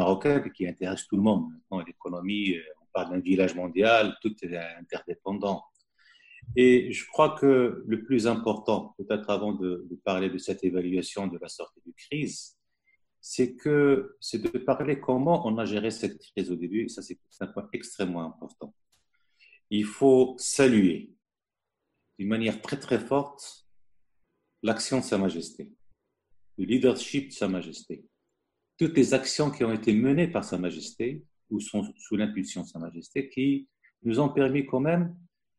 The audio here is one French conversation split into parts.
marocain qui intéresse tout le monde. l'économie, on parle d'un village mondial, tout est interdépendant. Et je crois que le plus important, peut-être avant de, parler de cette évaluation de la sortie de crise, c'est que c'est de parler comment on a géré cette crise au début. Et ça, c'est un point extrêmement important. Il faut saluer d'une manière très très forte l'action de Sa Majesté, le leadership de Sa Majesté, toutes les actions qui ont été menées par Sa Majesté ou sont sous l'impulsion de Sa Majesté qui nous ont permis quand même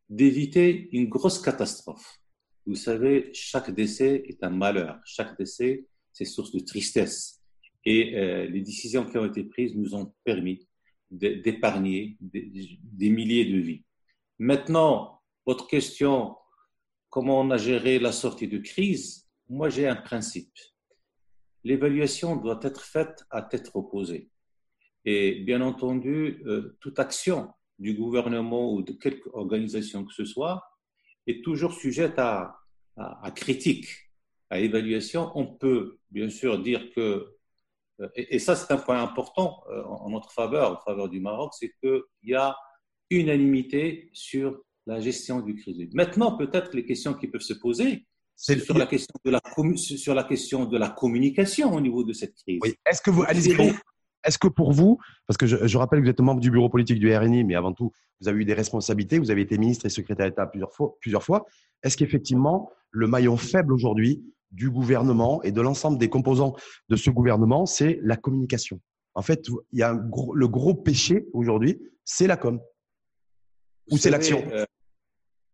d'éviter une grosse catastrophe. Vous savez, chaque décès est un malheur. Chaque décès, c'est source de tristesse. Et euh, les décisions qui ont été prises nous ont permis d'épargner des, milliers de vies. Maintenant, votre question, comment on a géré la sortie de crise? Moi, j'ai un principe. L'évaluation doit être faite à tête reposée. Et bien entendu, euh, toute action du gouvernement ou de quelque organisation que ce soit est toujours sujette à, critique, à évaluation. On peut bien sûr dire que, euh, et, ça c'est un point important euh, en notre faveur, en faveur du Maroc, c'est qu'il y a unanimité sur la gestion du crise. Maintenant, peut-être les questions qui peuvent se poser, sur la question de la sur la question de la communication au niveau de cette crise. Oui. Est-ce que vous est-ce que pour vous, parce que je, rappelle que vous êtes membre du bureau politique du RNI, mais avant tout, vous avez eu des responsabilités, vous avez été ministre et secrétaire d'État plusieurs fois, plusieurs fois. Est-ce qu'effectivement, le maillon faible aujourd'hui du gouvernement et de l'ensemble des composants de ce gouvernement, c'est la communication? En fait, il y a le gros péché aujourd'hui, c'est la com. Ou c'est l'action euh,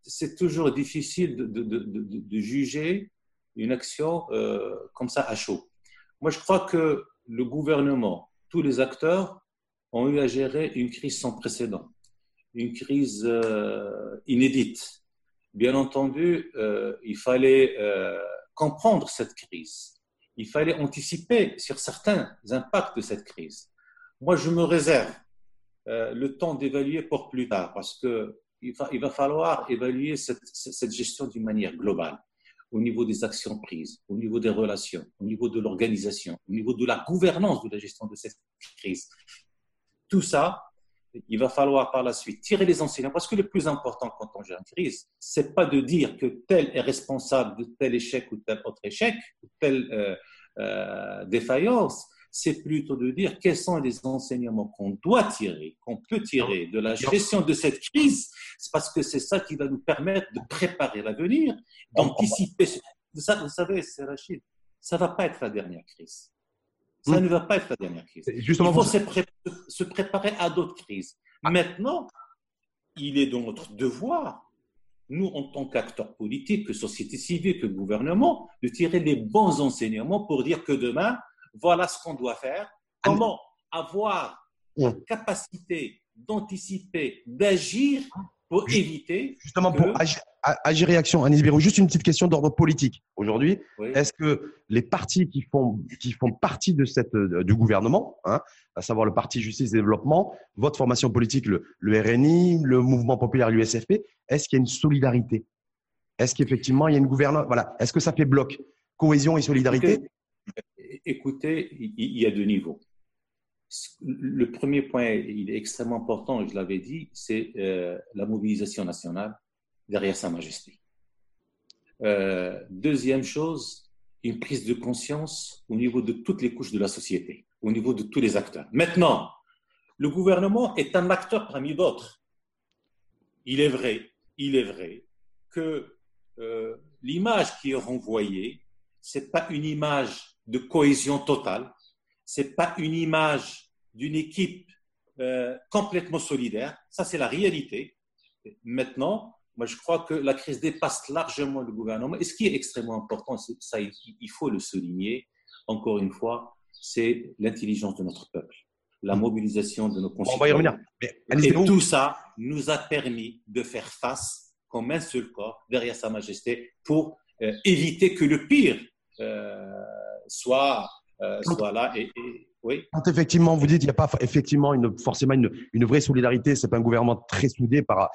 C'est toujours difficile de, juger une action euh, comme ça à chaud. Moi, je crois que le gouvernement tous les acteurs ont eu à gérer une crise sans précédent, une crise euh, inédite. Bien entendu, euh, il fallait comprendre cette crise. Il fallait anticiper sur certains impacts de cette crise. Moi, je me réserve le temps d'évaluer pour plus tard parce il va falloir évaluer cette, cette gestion d'une manière globale au niveau des actions prises, au niveau des relations, au niveau de l'organisation, au niveau de la gouvernance de la gestion de cette crise. Tout ça, il va falloir par la suite tirer les enseignements parce que le plus important quand on gère une crise, c'est pas de dire que tel est responsable de tel échec ou tel autre échec, ou telle euh, euh, défaillance, c'est plutôt de dire quels sont les enseignements qu'on doit tirer, qu'on peut tirer de la gestion de cette crise, c'est parce que c'est ça qui va nous permettre de préparer l'avenir, d'anticiper. Vous savez, c'est Rachid, ça ne va pas être la dernière crise. Ça hmm. ne va pas être la dernière crise. Justement, Il faut se, préparer à d'autres crises. Ah. Maintenant, il est de notre devoir nous, en tant qu'acteurs politiques, que société civile, que gouvernement, de tirer les bons enseignements pour dire que demain, voilà ce qu'on doit faire. Comment avoir la capacité d'anticiper, d'agir pour éviter. Justement, pour agir, agir, réaction, Anis Birou, juste une petite question d'ordre politique. Aujourd'hui, est-ce que les partis qui font, qui font partie de cette, euh, du gouvernement, hein, à savoir le Parti Justice et Développement, votre formation politique, le, le RNI, le Mouvement populaire, l'USFP, est-ce qu'il y a une solidarité? Est-ce qu'effectivement il y a une gouvernance? Voilà. Est-ce que ça fait bloc? Cohésion et solidarité écoutez, il y a deux niveaux. Le premier point, il est extrêmement important, je l'avais dit, c'est euh, la mobilisation nationale derrière Sa Majesté. Euh, deuxième chose, une prise de conscience au niveau de toutes les couches de la société, au niveau de tous les acteurs. Maintenant, le gouvernement est un acteur parmi d'autres. Il est vrai, il est vrai que euh, l'image qui est renvoyée, c'est pas une image de cohésion totale. C'est pas une image d'une équipe euh, complètement solidaire. Ça, c'est la réalité. Maintenant, moi, je crois que la crise dépasse largement le gouvernement. Et ce qui est extrêmement important, ça, il faut le souligner, encore une fois, c'est l'intelligence de notre peuple, la mobilisation de nos concitoyens. Et tout ça nous a permis de faire face comme un seul corps derrière Sa Majesté pour euh, éviter que le pire euh, soit, euh, soit là. Et, oui. Quand effectivement vous dites qu'il n'y a pas effectivement une, forcément une, une vraie solidarité, c'est pas un gouvernement très soudé par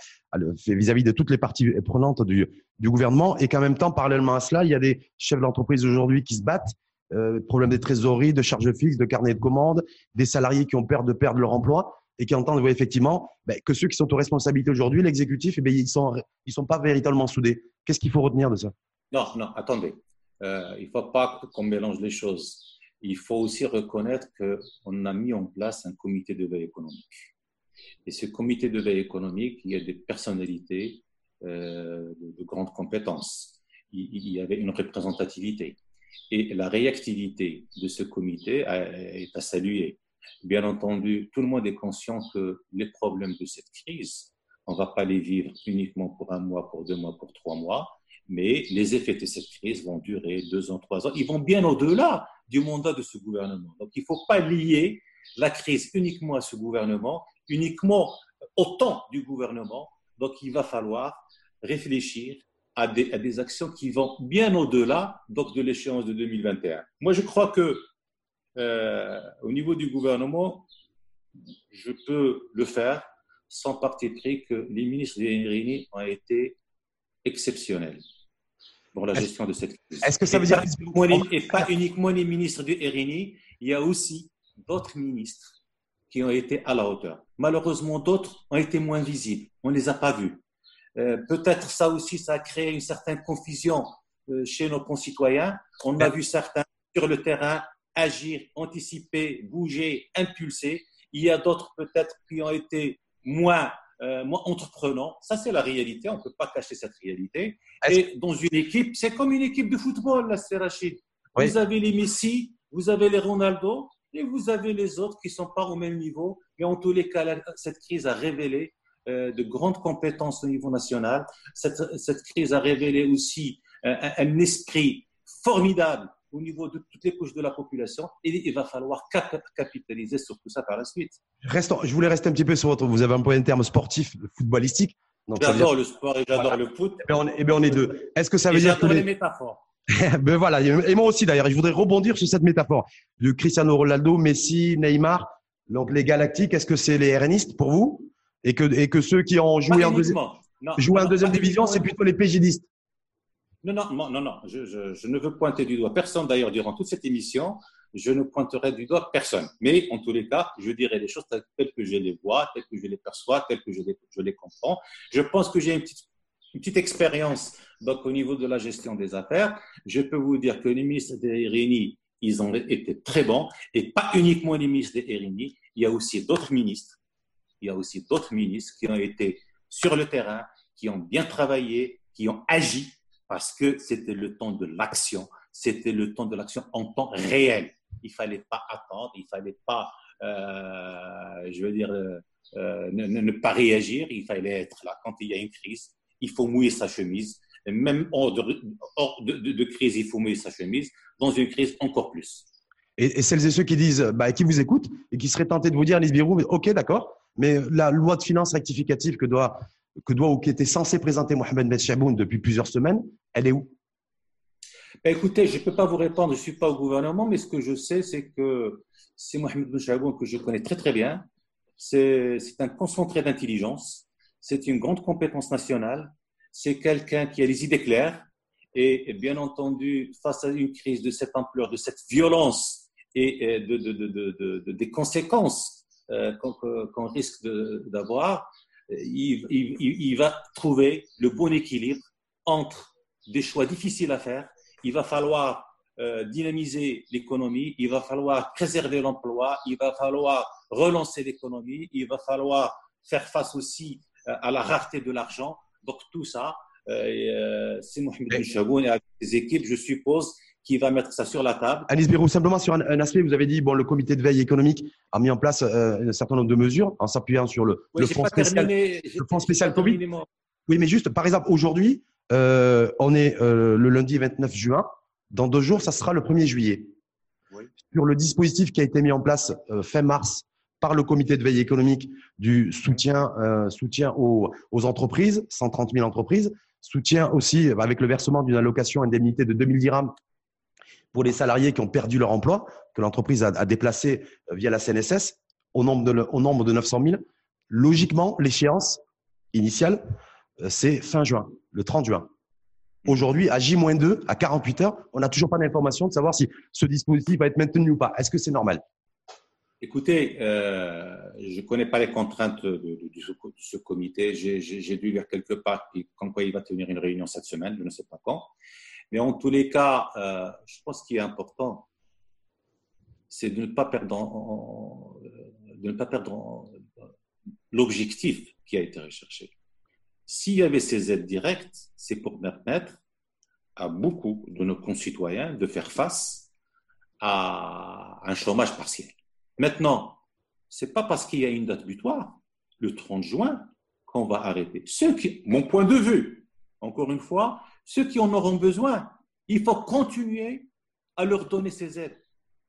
vis-à-vis de toutes les parties prenantes du, du gouvernement, et qu'en même temps, parallèlement à cela, il y a des chefs d'entreprise aujourd'hui qui se battent euh, problème des trésoreries, de charges fixes, de carnet de commandes, des salariés qui ont peur de perdre leur emploi et qui entendent effectivement ben, que ceux qui sont aux responsabilités aujourd'hui, l'exécutif, eh ben, ils ne sont, ils sont pas véritablement soudés. Qu'est-ce qu'il faut retenir de ça? Non, non, attendez. Euh, il ne faut pas qu'on mélange les choses. Il faut aussi reconnaître qu'on a mis en place un comité de veille économique. Et ce comité de veille économique, il y a des personnalités euh, de, de grandes compétences. Il, il y avait une représentativité. Et la réactivité de ce comité est à saluer. Bien entendu, tout le monde est conscient que les problèmes de cette crise, on ne va pas les vivre uniquement pour un mois, pour deux mois, pour trois mois, mais les effets de cette crise vont durer deux ans, trois ans. Ils vont bien au-delà du mandat de ce gouvernement. Donc, il ne faut pas lier la crise uniquement à ce gouvernement, uniquement au temps du gouvernement. Donc, il va falloir réfléchir à des, actions qui vont bien au-delà de l'échéance de 2021. Moi, je crois que euh, au niveau du gouvernement, je peux le faire sans parti pris que les ministres RINI ont été exceptionnels pour la gestion de cette crise. Est-ce que ça veut dire et pas uniquement les ministres du RINI, il y a aussi d'autres ministres qui ont été à la hauteur. Malheureusement, d'autres ont été moins visibles. On ne les a pas vus. Euh, peut-être ça aussi, ça a créé une certaine confusion euh, chez nos concitoyens. On a vu certains sur le terrain agir, anticiper, bouger, impulser. Il y a d'autres peut-être qui ont été moins, euh, moins entreprenants. Ça, c'est la réalité. On ne peut pas cacher cette réalité. Et dans une équipe, c'est comme une équipe de football, là, c'est Rachid. Vous avez les Messi, vous avez les Ronaldo, et vous avez les autres qui ne sont pas au même niveau. Et en tous les cas, cette crise a révélé euh, de grandes compétences au niveau national. Cette, cette crise a révélé aussi un, un, esprit formidable au niveau de toutes les couches de la population et il va falloir capitaliser sur tout ça par la suite. Restons, je voulais rester un petit peu sur votre. Vous avez un point de terme sportif, footballistique. J'adore le sport et j'adore le foot. Et eh bien, on, eh bien, on est deux. Est-ce que ça veut dire que les métaphores ben voilà, et moi aussi d'ailleurs. Je voudrais rebondir sur cette métaphore de Cristiano Ronaldo, Messi, Neymar, donc les Galactiques. Est-ce que c'est les RNistes pour vous? Et que, et que ceux qui ont joué en deuxième, joué en deuxième division, c'est plutôt les PGDistes non, non, non, non, je, ne veux pointer du doigt personne d'ailleurs durant toute cette émission. Je ne pointerai du doigt personne. Mais en tous les cas, je dirai les choses telles que je les vois, telles que je les perçois, telles que je les, je les comprends. Je pense que j'ai une petite, expérience donc, au niveau de la gestion des affaires. Je peux vous dire que les ministres des RINI, ils ont été très bons. Et pas uniquement les ministres des RINI, il y a aussi d'autres ministres. Il y a aussi d'autres ministres qui ont été sur le terrain, qui ont bien travaillé, qui ont agi parce que c'était le temps de l'action, c'était le temps de l'action en temps réel. Il fallait pas attendre, il fallait pas, euh, je veux dire, euh, euh, ne, ne, pas réagir, il fallait être là. Quand il y a une crise, il faut mouiller sa chemise. Même hors, de, crise, il faut mouiller sa chemise. Dans une crise, encore plus. Et, celles et ceux qui disent, bah, qui vous écoutent et qui seraient tentés de vous dire, Anis Birou, ok, d'accord, mais la loi de finances rectificative que doit que doit ou qui était censé présenter Mohamed Metchaboun depuis plusieurs semaines, elle est où? Ben Écoutez, je ne peux pas vous répondre, je ne suis pas au gouvernement, mais ce que je sais, c'est que c'est Mohamed Metchaboun que je connais très très bien. C'est un concentré d'intelligence, c'est une grande compétence nationale, c'est quelqu'un qui a les idées claires. Et, bien entendu, face à une crise de cette ampleur, de cette violence et de, des conséquences euh, qu'on risque d'avoir, il, va trouver le bon équilibre entre des choix difficiles à faire. Il va falloir euh, dynamiser l'économie, il va falloir préserver l'emploi, il va falloir relancer l'économie, il va falloir faire face aussi euh, à la rareté de l'argent. Donc tout ça, euh, euh c'est Mohamed Chaboun et avec ses équipes, je suppose, qui va mettre ça sur la table. Alice Birou, simplement sur un, un, aspect, vous avez dit, bon, le comité de veille économique a mis en place euh, un certain nombre de mesures en s'appuyant sur le, oui, le, fonds spécial, le fonds spécial Covid. Oui, mais juste, par exemple, aujourd'hui, euh, on est euh, le lundi 29 juin. Dans deux jours, ça sera le 1er juillet. Oui. Sur le dispositif qui a été mis en place euh, fin mars par le comité de veille économique du soutien, euh, soutien aux, aux, entreprises, 130 000 entreprises, soutien aussi avec le versement d'une allocation indemnité de 2000 dirhams pour les salariés qui ont perdu leur emploi, que l'entreprise a, déplacé euh, via la CNSS, au nombre de, au nombre de 900 000. Logiquement, l'échéance initiale, euh, c'est fin juin, le 30 juin. Aujourd'hui, à J-2, à 48 heures, on n'a toujours pas d'information de savoir si ce dispositif va être maintenu ou pas. Est-ce que c'est normal? Écoutez, euh, je ne connais pas les contraintes de, ce, comité. J'ai dû lire quelque part comme quoi il va tenir une réunion cette semaine, je ne sais pas quand. Mais en tous les cas, euh, je pense qu'il est important, c'est de ne pas perdre, l'objectif qui a été recherché. S'il y avait ces aides directes, c'est pour permettre à beaucoup de nos concitoyens de faire face à un chômage partiel. Maintenant, ce n'est pas parce qu'il y a une date butoir, le 30 juin, qu'on va arrêter. Ceux qui, mon point de vue, encore une fois, ceux qui en auront besoin, il faut continuer à leur donner ces aides.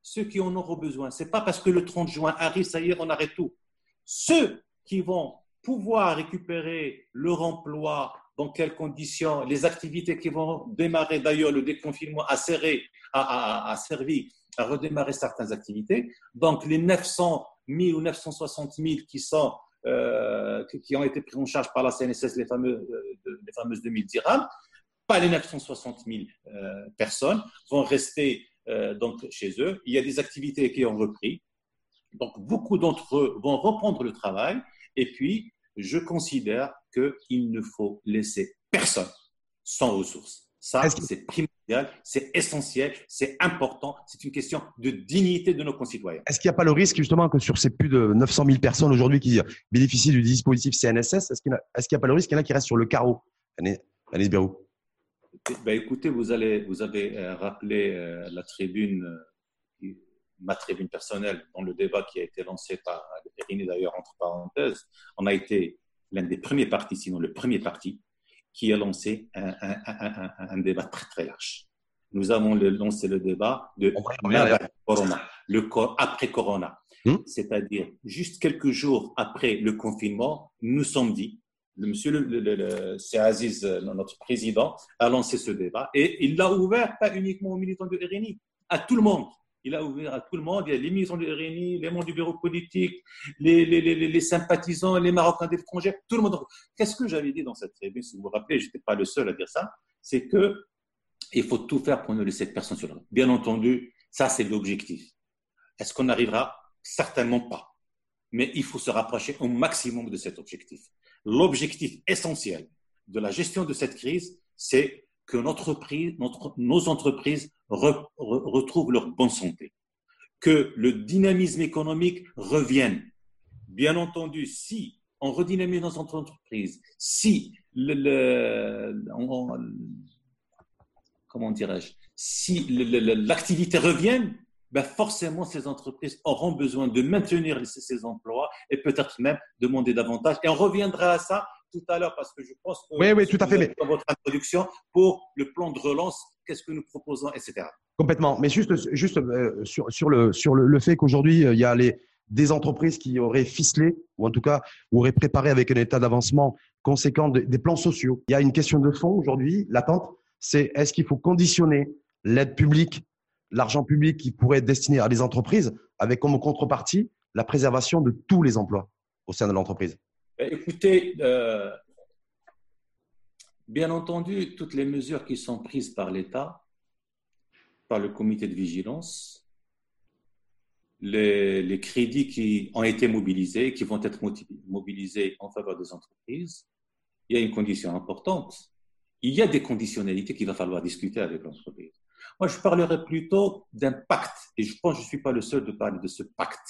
Ceux qui en auront besoin. Ce n'est pas parce que le 30 juin arrive, ça y est, on arrête tout. Ceux qui vont pouvoir récupérer leur emploi, dans quelles conditions, les activités qui vont démarrer, d'ailleurs, le déconfinement a, servi à redémarrer certaines activités. Donc, les 900 000 ou 960 000 qui, sont, euh, qui ont été pris en charge par la CNSS, les, euh, les fameuses 2000 dirhams, pas les 960 000 euh, personnes, vont rester donc chez eux. Il y a des activités qui ont repris. Donc, beaucoup d'entre eux vont reprendre le travail. Et puis, je considère qu'il ne faut laisser personne sans ressources. Ça, c'est primordial, c'est essentiel, c'est important, c'est une question de dignité de nos concitoyens. Est-ce qu'il n'y a pas le risque justement que sur ces plus de 900 000 personnes aujourd'hui qui bénéficient du dispositif CNSS, est-ce qu'il n'y a, pas le risque qu'il y en a qui restent sur le carreau? Anis Bérou ben, Écoutez, vous, allez, vous avez euh, rappelé euh, la tribune euh, ma tribune personnelle dans le débat qui a été lancé par Erini d'ailleurs entre parenthèses, on a été l'un des premiers partis, sinon le premier parti, qui a lancé un, débat très très large. Nous avons lancé le débat de corona, le corps après Corona. Hmm? C'est-à-dire, juste quelques jours après le confinement, nous sommes dit, monsieur, le, c'est Aziz, notre président, a lancé ce débat et il l'a ouvert pas uniquement aux militants de RNI, à tout le monde il a ouvert à tout le monde. Il y a les militants de RNI, les membres du bureau politique, les, les sympathisants, les Marocains d'étrangers, tout le monde. Qu'est-ce que j'avais dit dans cette tribune Si vous vous rappelez, je n'étais pas le seul à dire ça. C'est que il faut tout faire pour ne laisser personne sur le Bien entendu, ça, c'est l'objectif. Est-ce qu'on arrivera? Certainement pas. Mais il faut se rapprocher au maximum de cet objectif. L'objectif essentiel de la gestion de cette crise, c'est que notre, nos entreprises retrouvent leur bonne santé, que le dynamisme économique revienne. Bien entendu, si on redynamise nos entreprises, si le, comment dirais-je, si l'activité revienne, ben forcément ces entreprises auront besoin de maintenir ces emplois et peut-être même demander davantage. Et on reviendra à ça tout à l'heure parce que je pense que oui, oui, tout à fait. dans votre introduction pour le plan de relance, qu'est-ce que nous proposons, etc. Complètement. Mais juste, juste euh, sur, sur, le, sur le, fait qu'aujourd'hui, euh, il y a les, des entreprises qui auraient ficelé, ou en tout cas auraient préparé avec un état d'avancement conséquent des plans sociaux. Il y a une question de fond aujourd'hui, l'attente, c'est est-ce qu'il faut conditionner l'aide publique, l'argent public qui pourrait être destiné à des entreprises, avec comme contrepartie la préservation de tous les emplois au sein de l'entreprise ben, écoutez, euh, bien entendu, toutes les mesures qui sont prises par l'État, par le comité de vigilance, les, crédits qui ont été mobilisés, qui vont être mobilisés en faveur des entreprises, il y a une condition importante. Il y a des conditionnalités qu'il va falloir discuter avec l'entreprise. Moi, je parlerai plutôt d'un pacte, et je pense que je ne suis pas le seul de parler de ce pacte,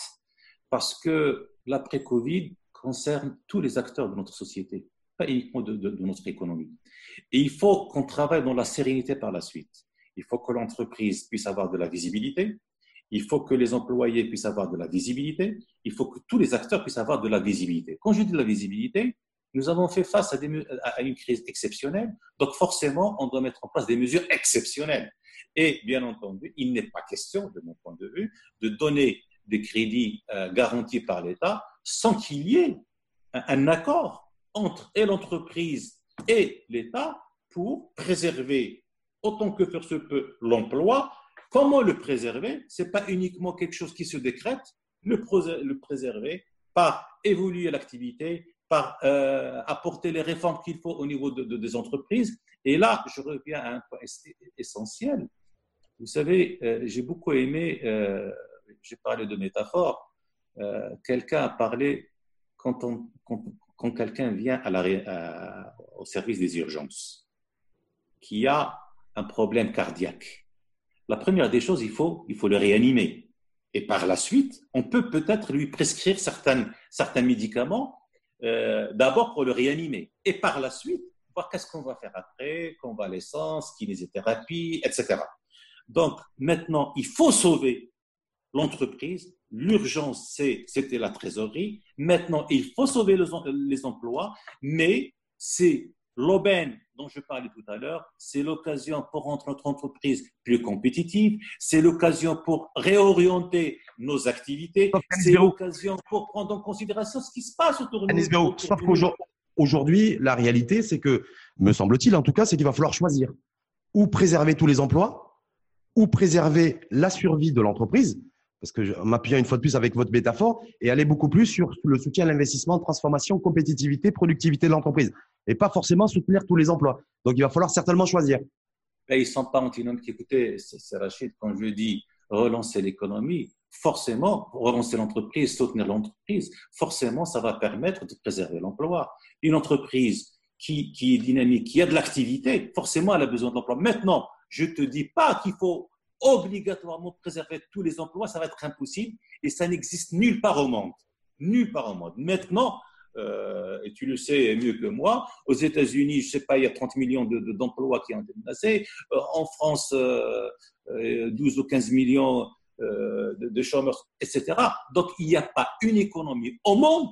parce que l'après-Covid, concerne tous les acteurs de notre société, pas uniquement de, notre économie. Et il faut qu'on travaille dans la sérénité par la suite. Il faut que l'entreprise puisse avoir de la visibilité, il faut que les employés puissent avoir de la visibilité, il faut que tous les acteurs puissent avoir de la visibilité. Quand je dis de la visibilité, nous avons fait face à, à une crise exceptionnelle, donc forcément, on doit mettre en place des mesures exceptionnelles. Et bien entendu, il n'est pas question, de mon point de vue, de donner des crédits euh, garantis par l'État sans qu'il y ait un, accord entre l'entreprise et l'État pour préserver autant que faire se peut l'emploi. Comment le préserver? Ce n'est pas uniquement quelque chose qui se décrète, le, préserver par évoluer l'activité, par euh, apporter les réformes qu'il faut au niveau de, des entreprises. Et là, je reviens à un point essentiel. Vous savez, euh, j'ai beaucoup aimé, euh, j'ai parlé de métaphore, quelqu'un a parlé quand, quelqu'un vient au service des urgences, qui a un problème cardiaque. La première des choses, il faut, il faut le réanimer. Et par la suite, on peut peut-être lui prescrire certains, certains médicaments, euh, d'abord pour le réanimer. Et par la suite, voir qu'est-ce qu'on va faire après, convalescence, kinésithérapie, etc. Donc maintenant, il faut sauver l'entreprise. L'urgence, c'était la trésorerie. Maintenant, il faut sauver les emplois, mais c'est l'aubaine dont je parlais tout à l'heure, c'est l'occasion pour rendre notre entreprise plus compétitive, c'est l'occasion pour réorienter nos activités, c'est l'occasion pour prendre en considération ce qui se passe autour de nous. Sauf qu'aujourd'hui, la réalité, c'est que, me semble-t-il en tout cas, c'est qu'il va falloir choisir ou préserver tous les emplois, ou préserver la survie de l'entreprise, parce que m'appuyant une fois de plus avec votre métaphore, et aller beaucoup plus sur le soutien à l'investissement, transformation, compétitivité, productivité de l'entreprise et pas forcément soutenir tous les emplois. Donc, il va falloir certainement choisir. ils ne sont pas antinomiques. Écoutez, c'est Rachid, quand je dis relancer l'économie, forcément, relancer l'entreprise, soutenir l'entreprise, forcément, ça va permettre de préserver l'emploi. Une entreprise qui, qui, est dynamique, qui a de l'activité, forcément, elle a besoin d'emploi. Maintenant, je ne te dis pas qu'il faut obligatoirement préserver tous les emplois, ça va être impossible et ça n'existe nulle part au monde. Nulle part au monde. Maintenant, euh, et tu le sais mieux que moi, aux États-Unis, je ne sais pas, il y a 30 millions d'emplois qui ont été menacés. Euh, en France, 12 euh, ou 15 millions de, chômeurs, etc. Donc, il n'y a pas une économie au monde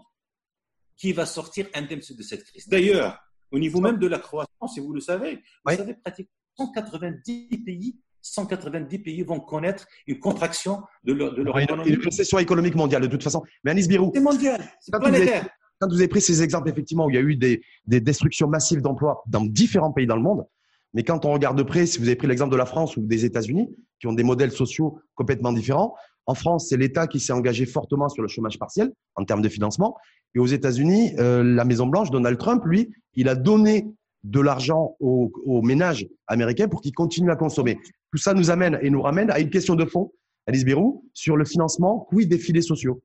qui va sortir indemne de cette crise. D'ailleurs, au niveau même de la croissance, et vous le savez, vous savez pratiquement 190 pays 190 pays vont connaître une contraction de leur, de leur économie. Une récession économique mondiale, de toute façon. Mais Anis Birou. C'est mondial, c'est planétaire quand vous avez pris ces exemples, effectivement, où il y a eu des, destructions massives d'emplois dans différents pays dans le monde, mais quand on regarde de près, si vous avez pris l'exemple de la France ou des États-Unis, qui ont des modèles sociaux complètement différents, en France, c'est l'État qui s'est engagé fortement sur le chômage partiel en termes de financement. Et aux États-Unis, euh, la Maison-Blanche, Donald Trump, lui, il a donné de l'argent aux, ménages américains pour qu'ils continuent à consommer. Tout ça nous amène et nous ramène à une question de fond, Alice Bérou, sur le financement, oui, des filets sociaux.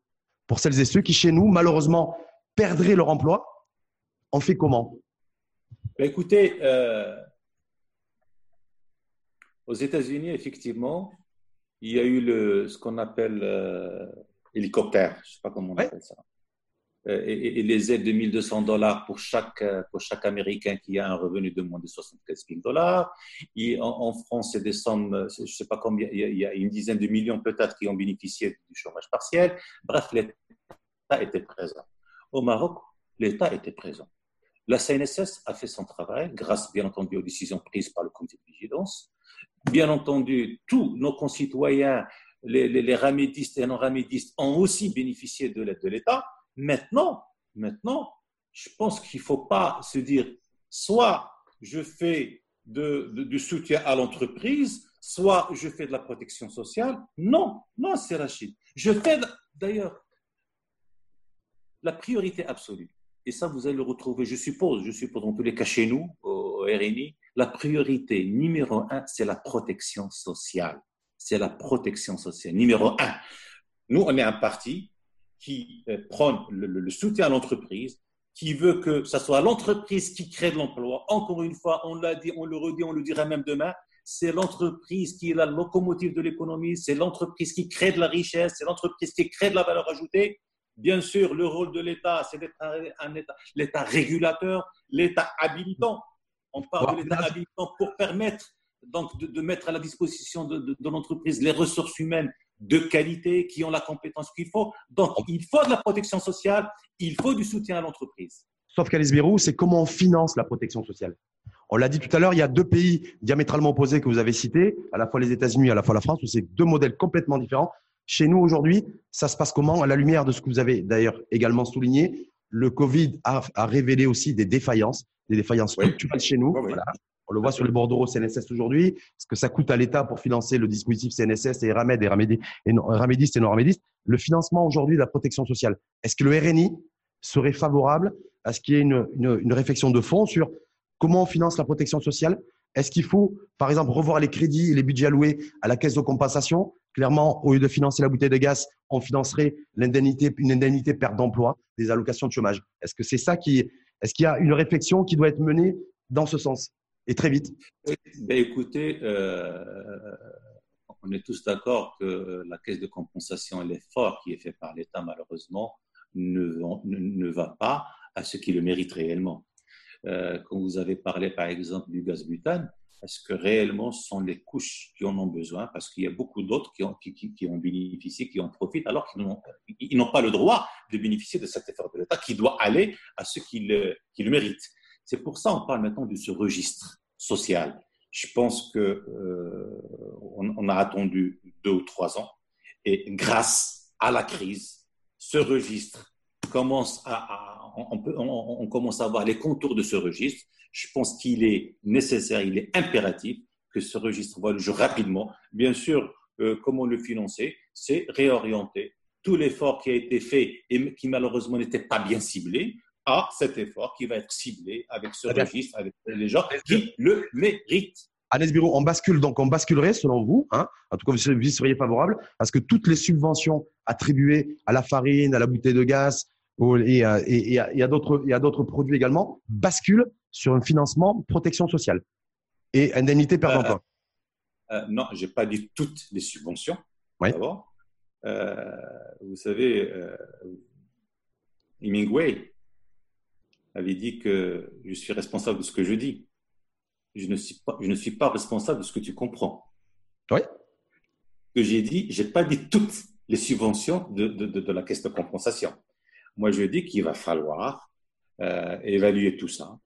Pour celles et ceux qui, chez nous, malheureusement, perdraient leur emploi, on fait comment? Ben, Écoutez, euh, aux États-Unis, effectivement, il y a eu le, ce qu'on appelle euh, hélicoptère, je ne sais pas comment on appelle ça, euh, et, les aides de 1200 dollars pour chaque, pour chaque Américain qui a un revenu de moins de 75 000 dollars. En, France, c'est des sommes, je ne sais pas combien, il y, a, une dizaine de millions peut-être qui ont bénéficié du chômage partiel. Bref, l'État était présent. Au Maroc, l'État était présent. La CNSS a fait son travail, grâce bien entendu aux décisions prises par le comité de vigilance. Bien entendu, tous nos concitoyens, les, les, ramédistes et non-ramédistes, ont aussi bénéficié de l'aide de l'État. Maintenant, maintenant, je pense qu'il ne faut pas se dire soit je fais du soutien à l'entreprise, soit je fais de la protection sociale. Non, non, c'est Rachid. Je fais d'ailleurs la priorité absolue, et ça vous allez le retrouver, je suppose, je suppose dans tous les cas chez nous, au RNI, la priorité numéro un, c'est la protection sociale. C'est la protection sociale. Numéro un. Nous, on est un parti qui euh, prône le, soutien à l'entreprise, qui veut que ce soit l'entreprise qui crée de l'emploi. Encore une fois, on l'a dit, on le redit, on le dira même demain, c'est l'entreprise qui est la locomotive de l'économie, c'est l'entreprise qui crée de la richesse, c'est l'entreprise qui crée de la valeur ajoutée. Bien sûr, le rôle de l'État, c'est d'être un, État, l'État régulateur, l'État habilitant. On parle de l'État habilitant pour permettre donc de, mettre à la disposition de, l'entreprise les ressources humaines de qualité qui ont la compétence qu'il faut. Donc, il faut de la protection sociale, il faut du soutien à l'entreprise. Sauf qu'Alice Bérou, c'est comment on finance la protection sociale. On l'a dit tout à l'heure, il y a deux pays diamétralement opposés que vous avez cités, à la fois les États-Unis et à la fois la France, où c'est deux modèles complètement différents. Chez nous, aujourd'hui, ça se passe comment À la lumière de ce que vous avez d'ailleurs également souligné, le Covid a, révélé aussi des défaillances, des défaillances structurelles chez nous. On le voit sur les bordereaux CNSS aujourd'hui, ce que ça coûte à l'État pour financer le dispositif CNSS et RAMED et, Ramédistes et non, ramédistes. Le financement aujourd'hui de la protection sociale, est-ce que le RNI serait favorable à ce qu'il y ait une, réflexion de fond sur comment on finance la protection sociale? Est-ce qu'il faut, par exemple, revoir les crédits et les budgets alloués à la caisse de compensation? Clairement, au lieu de financer la bouteille de gaz, on financerait une indemnité perte d'emploi, des allocations de chômage. Est-ce que c'est ça qui, est-ce qu'il y a une réflexion qui doit être menée dans ce sens? Et très vite ben Écoutez, euh, on est tous d'accord que la caisse de compensation et l'effort qui est fait par l'État, malheureusement, ne, ne, va pas à ce qui le mérite réellement. Euh, quand vous avez parlé, par exemple, du gaz butane, est-ce que réellement ce sont les couches qui en ont besoin? Parce qu'il y a beaucoup d'autres qui qui, qui, ont bénéficié, qui en profitent, alors qu'ils n'ont pas le droit de bénéficier de cet effort de l'État qui doit aller à ceux qui le, le méritent. C'est pour ça qu'on parle maintenant de ce registre social. Je pense que euh, on, a attendu deux ou trois ans et grâce à la crise, ce registre commence à, on, on, commence à voir les contours de ce registre. Je pense qu'il est nécessaire, il est impératif que ce registre voit le jour rapidement. Bien sûr, euh, comment le financer? C'est réorienter tout l'effort qui a été fait et qui malheureusement n'était pas bien ciblé à cet effort qui va être ciblé avec ce registre, avec les gens qui le méritent. Agnès Biro, on bascule donc, on basculerait selon vous, hein, en tout cas vous seriez favorable, à ce que toutes les subventions attribuées à la farine, à la bouteille de gaz et, à, et, à d'autres produits également basculent sur un financement protection sociale et indemnité perte d'emploi. Euh, euh, non, j'ai pas dit toutes les subventions. Oui. Euh, vous savez, euh, Hemingway, avait dit que je suis responsable de ce que je dis. Je ne suis pas, je ne suis pas responsable de ce que tu comprends. Oui. Ce que j'ai dit, je n'ai pas dit toutes les subventions de, de, de, la caisse de compensation. Moi, je dis qu'il va falloir euh, évaluer tout ça.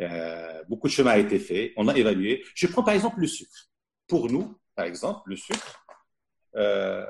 Euh, beaucoup de chemin a été fait. On a évalué. Je prends par exemple le sucre. Pour nous, par exemple, le sucre, euh,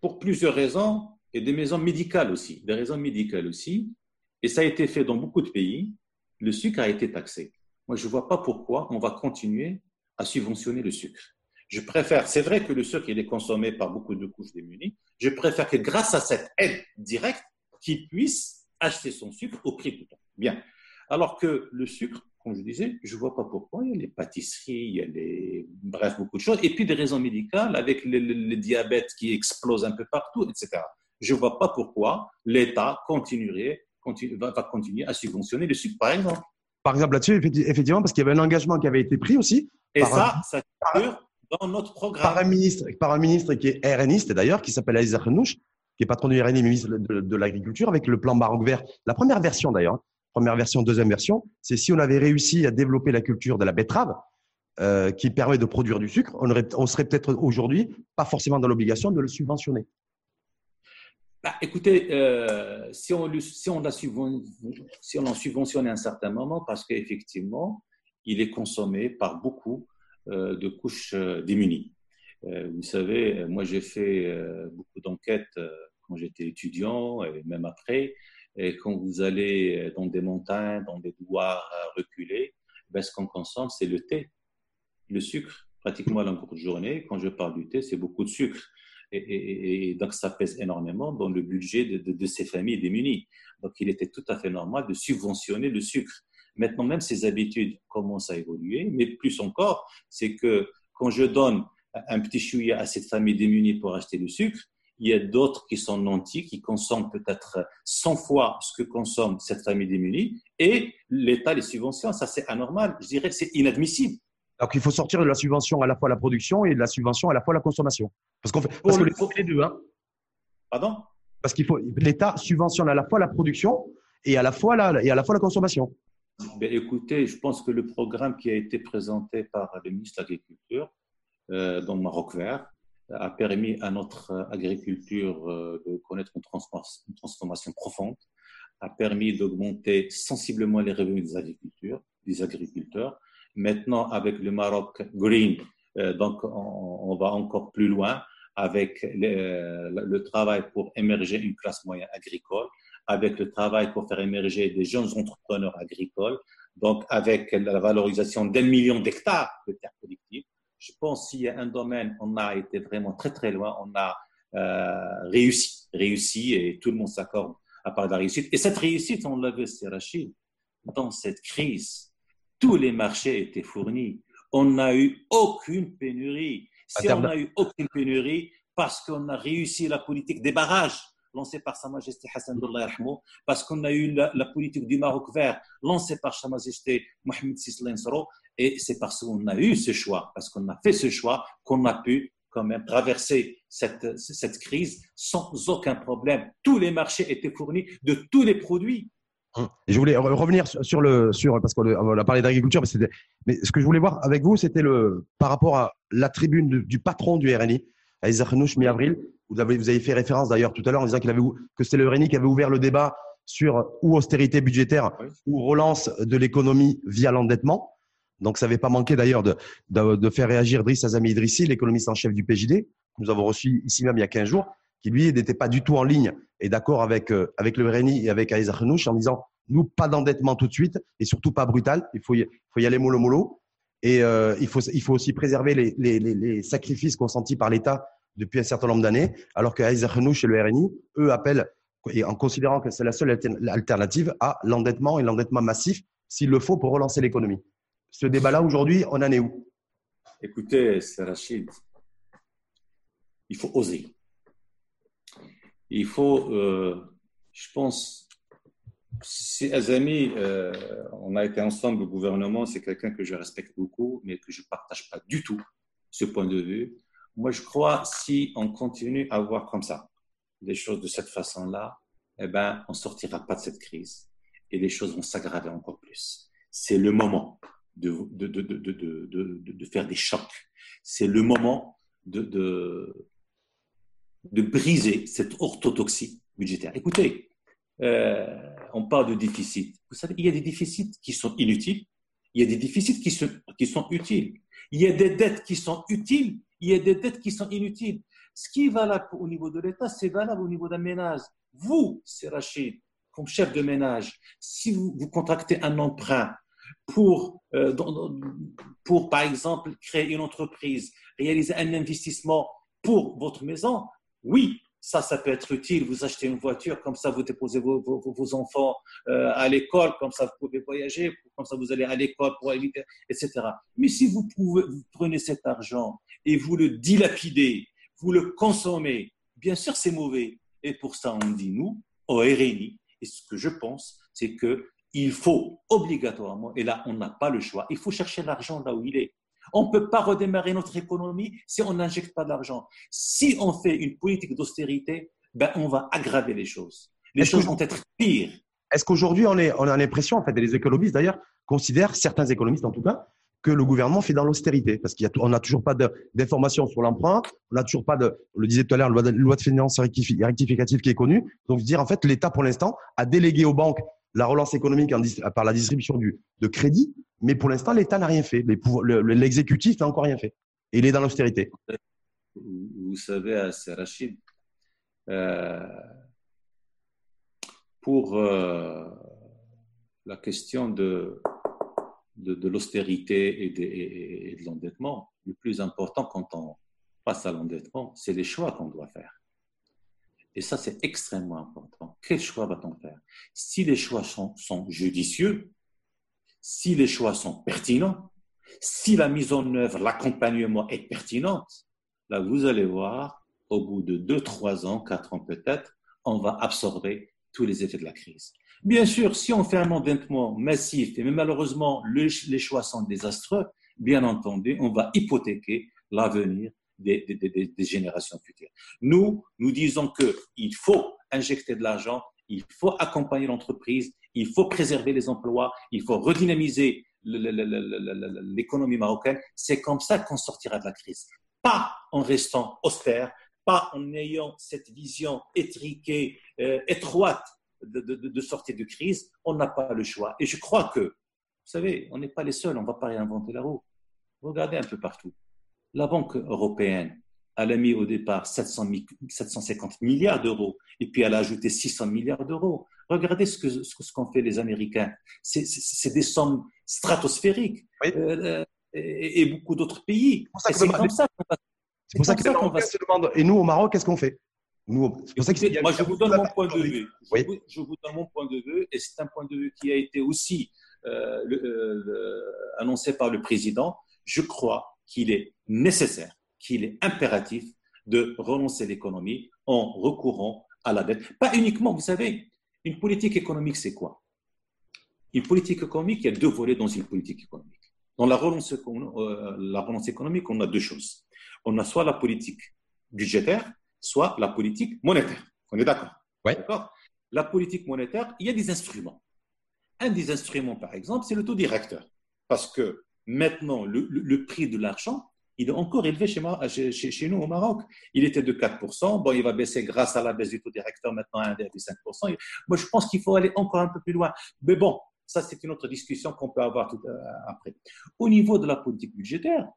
pour plusieurs raisons, et des raisons médicales aussi, des raisons médicales aussi, et ça a été fait dans beaucoup de pays, le sucre a été taxé. Moi, je ne vois pas pourquoi on va continuer à subventionner le sucre. Je préfère, c'est vrai que le sucre, il est consommé par beaucoup de couches démunies, je préfère que grâce à cette aide directe, qu'il puisse acheter son sucre au prix coûtant. Bien. Alors que le sucre, comme je disais, je ne vois pas pourquoi. Il y a les pâtisseries, il y a les... bref, beaucoup de choses. Et puis des raisons médicales avec le, le diabète qui explose un peu partout, etc. Je ne vois pas pourquoi l'État continuerait va, continuer à subventionner le sucre, par exemple. Par exemple, là-dessus, effectivement, parce qu'il y avait un engagement qui avait été pris aussi. Et ça, ça figure dans notre programme. Par un ministre, par un ministre qui est RNiste d'ailleurs, qui s'appelle Aïssa Renouch, qui est patron du RNI, ministre de, l'Agriculture, avec le plan Maroc vert. La première version d'ailleurs, hein. première version, deuxième version, c'est si on avait réussi à développer la culture de la betterave, euh, qui permet de produire du sucre, on, aurait, on serait peut-être aujourd'hui pas forcément dans l'obligation de le subventionner. Bah, écoutez, euh, si, on, si, on a si on à un certain moment, parce qu'effectivement, il est consommé par beaucoup euh, de couches euh, démunies. vous savez, moi j'ai fait beaucoup d'enquêtes quand j'étais étudiant et même après. Et quand vous allez dans des montagnes, dans des douars reculés, ben, ce qu'on consomme, c'est le thé, le sucre, pratiquement à longueur de journée. Quand je parle du thé, c'est beaucoup de sucre et, donc ça pèse énormément dans le budget de, ces familles démunies. Donc il était tout à fait normal de subventionner le sucre. Maintenant, même ces habitudes commencent à évoluer, mais plus encore, c'est que quand je donne un petit chouïa à cette famille démunie pour acheter du sucre, il y a d'autres qui sont nantis, qui consomment peut-être 100 fois ce que consomme cette famille démunie, et l'État les subventionne. Ça, c'est anormal. Je dirais que c'est inadmissible. Donc, il faut sortir de la subvention à la fois à la production et de la subvention à la fois à la consommation. Parce, qu'on fait, parce que les deux. Hein. Pardon? Parce qu'il faut l'État subventionne à la fois la production et à la fois la, et à la, fois la consommation. Ben, écoutez, je pense que le programme qui a été présenté par le ministre de l'Agriculture euh, dans Maroc Vert a permis à notre agriculture euh, de connaître une transformation, une transformation profonde, a permis d'augmenter sensiblement les revenus des agriculteurs, des agriculteurs Maintenant, avec le Maroc Green, euh, donc on, va encore plus loin avec le, le, travail pour émerger une classe moyenne agricole, avec le travail pour faire émerger des jeunes entrepreneurs agricoles, donc avec la valorisation d'un million d'hectares de terres collectives. Je pense qu'il y a un domaine, on a été vraiment très très loin, on a euh, réussi, réussi et tout le monde s'accorde à part la réussite. Et cette réussite, on l'a vu, c'est Rachid, dans cette crise, tous les marchés étaient fournis. On n'a eu aucune pénurie. Si on n'a eu aucune pénurie, parce qu'on a réussi la politique des barrages lancée par Sa Majesté Hassan Allah parce qu'on a eu la, politique du Maroc vert lancée par Sa Majesté Mohamed VI et c'est parce qu'on a eu ce choix, parce qu'on a fait ce choix, qu'on a pu quand même traverser cette, cette crise sans aucun problème. Tous les marchés étaient fournis de tous les produits. Hum. je voulais revenir sur le sur parce qu'on a parlé d'agriculture, mais, mais, ce que je voulais voir avec vous, c'était le par rapport à la tribune du, patron du RNI, Isaac Renouch, mi-avril. Vous avez vous avez fait référence d'ailleurs tout à l'heure en disant qu'il avait que c'était le RNI qui avait ouvert le débat sur ou austérité budgétaire ou relance de l'économie via l'endettement. Donc, ça n'avait pas manqué d'ailleurs de, de, faire réagir Driss Azami Idrissi, l'économiste en chef du PJD, que nous avons reçu ici même il y a 15 jours, qui lui n'était pas du tout en ligne et d'accord avec, euh, avec le RNI et avec Aïza Khenouch en disant nous, pas d'endettement tout de suite et surtout pas brutal. Il faut y, faut y aller mollo mollo. Et euh, il, faut, il faut aussi préserver les, les, les sacrifices consentis par l'État depuis un certain nombre d'années, alors que Aïza Khenouch et le RNI, eux, appellent, et en considérant que c'est la seule alternative, à l'endettement et l'endettement massif, s'il le faut, pour relancer l'économie ce débat-là aujourd'hui, on en est où? Écoutez, Rachid, il faut oser. Il faut, euh, je pense, si Azami, euh, on a été ensemble au gouvernement, c'est quelqu'un que je respecte beaucoup, mais que je ne partage pas du tout ce point de vue. Moi, je crois si on continue à voir comme ça, des choses de cette façon-là, eh ben, on ne sortira pas de cette crise et les choses vont s'aggraver encore plus. C'est le moment de, de, de, de faire des chocs. C'est le moment de, de, briser cette orthodoxie budgétaire. Écoutez, euh, on parle de déficit. Vous savez, il y a des déficits qui sont inutiles, il y a des déficits qui, sont, utiles. Il y a des dettes qui sont utiles, il y a des dettes qui sont inutiles. Ce qui est valable au niveau de l'État, c'est valable au niveau d'un ménage. Vous, c'est comme chef de ménage, si vous, vous contractez un emprunt euh, pour, par exemple, créer une entreprise, réaliser un investissement pour votre maison, oui, ça, ça peut être utile. Vous achetez une voiture, comme ça, vous déposez vos, enfants euh, à l'école, comme ça, vous pouvez voyager, comme ça, vous allez à l'école pour éviter, etc. Mais si vous, pouvez, vous prenez cet argent et vous le dilapidez, vous le consommez, bien sûr, c'est mauvais. Et pour ça, on dit, nous, au RNI, et ce que je pense, c'est que il faut obligatoirement, et là on n'a pas le choix, il faut chercher l'argent là où il est. On ne peut pas redémarrer notre économie si on n'injecte pas d'argent. Si on fait une politique d'austérité, ben on va aggraver les choses. Les choses vont être pires. Est-ce qu'aujourd'hui on, on a l'impression, en fait, et les économistes d'ailleurs considèrent, certains économistes en tout cas, que le gouvernement fait dans l'austérité Parce qu'on n'a toujours pas d'informations sur l'emprunt, on n'a toujours pas de, on le disait tout à l'heure, loi de, loi de finances rectificative qui est connue. Donc, dire en fait, l'État pour l'instant a délégué aux banques la relance économique par la distribution du, de crédit, mais pour l'instant, l'État n'a rien fait. L'exécutif n'a encore rien fait. Il est dans l'austérité. Vous savez, Rachid, euh, pour euh, la question de, l'austérité et de l'endettement, le plus important quand on passe à l'endettement, c'est les choix qu'on doit faire. Et ça, c'est extrêmement important. Quel choix va-t-on faire? Si les choix sont, sont, judicieux, si les choix sont pertinents, si la mise en œuvre, l'accompagnement est pertinente, là, vous allez voir, au bout de 2, 3 ans, 4 ans peut-être, on va absorber tous les effets de la crise. Bien sûr, si on fait un endettement massif, et malheureusement les choix sont désastreux, bien entendu, on va hypothéquer l'avenir des, générations futures. Nous, nous disons qu'il faut injecter de l'argent, il faut accompagner l'entreprise, il faut préserver les emplois, il faut redynamiser l'économie marocaine. C'est comme ça qu'on sortira de la crise. Pas en restant austère, pas en ayant cette vision étriquée, euh, étroite de, de, sortie de crise. On n'a pas le choix. Et je crois que, vous savez, on n'est pas les seuls, on ne va pas réinventer la roue. Regardez un peu partout. La Banque européenne, elle a mis au départ 750 milliards d'euros et puis elle a ajouté 600 milliards d'euros. Regardez ce qu'ont ce, fait les Américains. C'est des sommes stratosphériques. Euh, et, beaucoup d'autres pays. C'est pour ça, que, ça, va... se demande, et nous au Maroc, qu'est-ce qu'on fait? Nous, c'est pour ça moi, je vous donne mon point de vue. Je, vous, donne mon point de vue, et c'est un point de vue qui a été aussi euh, euh, annoncé par le président. Je crois qu'il est nécessaire, qu'il est impératif de relancer l'économie en recourant à la dette. Pas uniquement, vous savez, une politique économique, c'est quoi? Une politique économique, il y a deux volets dans une politique économique. Dans la relance, euh, la relance économique, on a deux choses. On a soit la politique budgétaire, soit la politique monétaire. On est d'accord? Ouais. D'accord? La politique monétaire, il y a des instruments. Un des instruments, par exemple, c'est le taux directeur. Parce que maintenant, le, prix de l'argent, il est encore élevé chez, chez, nous au Maroc. Il était de 4%. Bon, il va baisser grâce à la baisse du taux directeur maintenant à 1,5%. Moi, je pense qu'il faut aller encore un peu plus loin. Mais bon, ça, c'est une autre discussion qu'on peut avoir tout, euh, après. Au niveau de la politique budgétaire,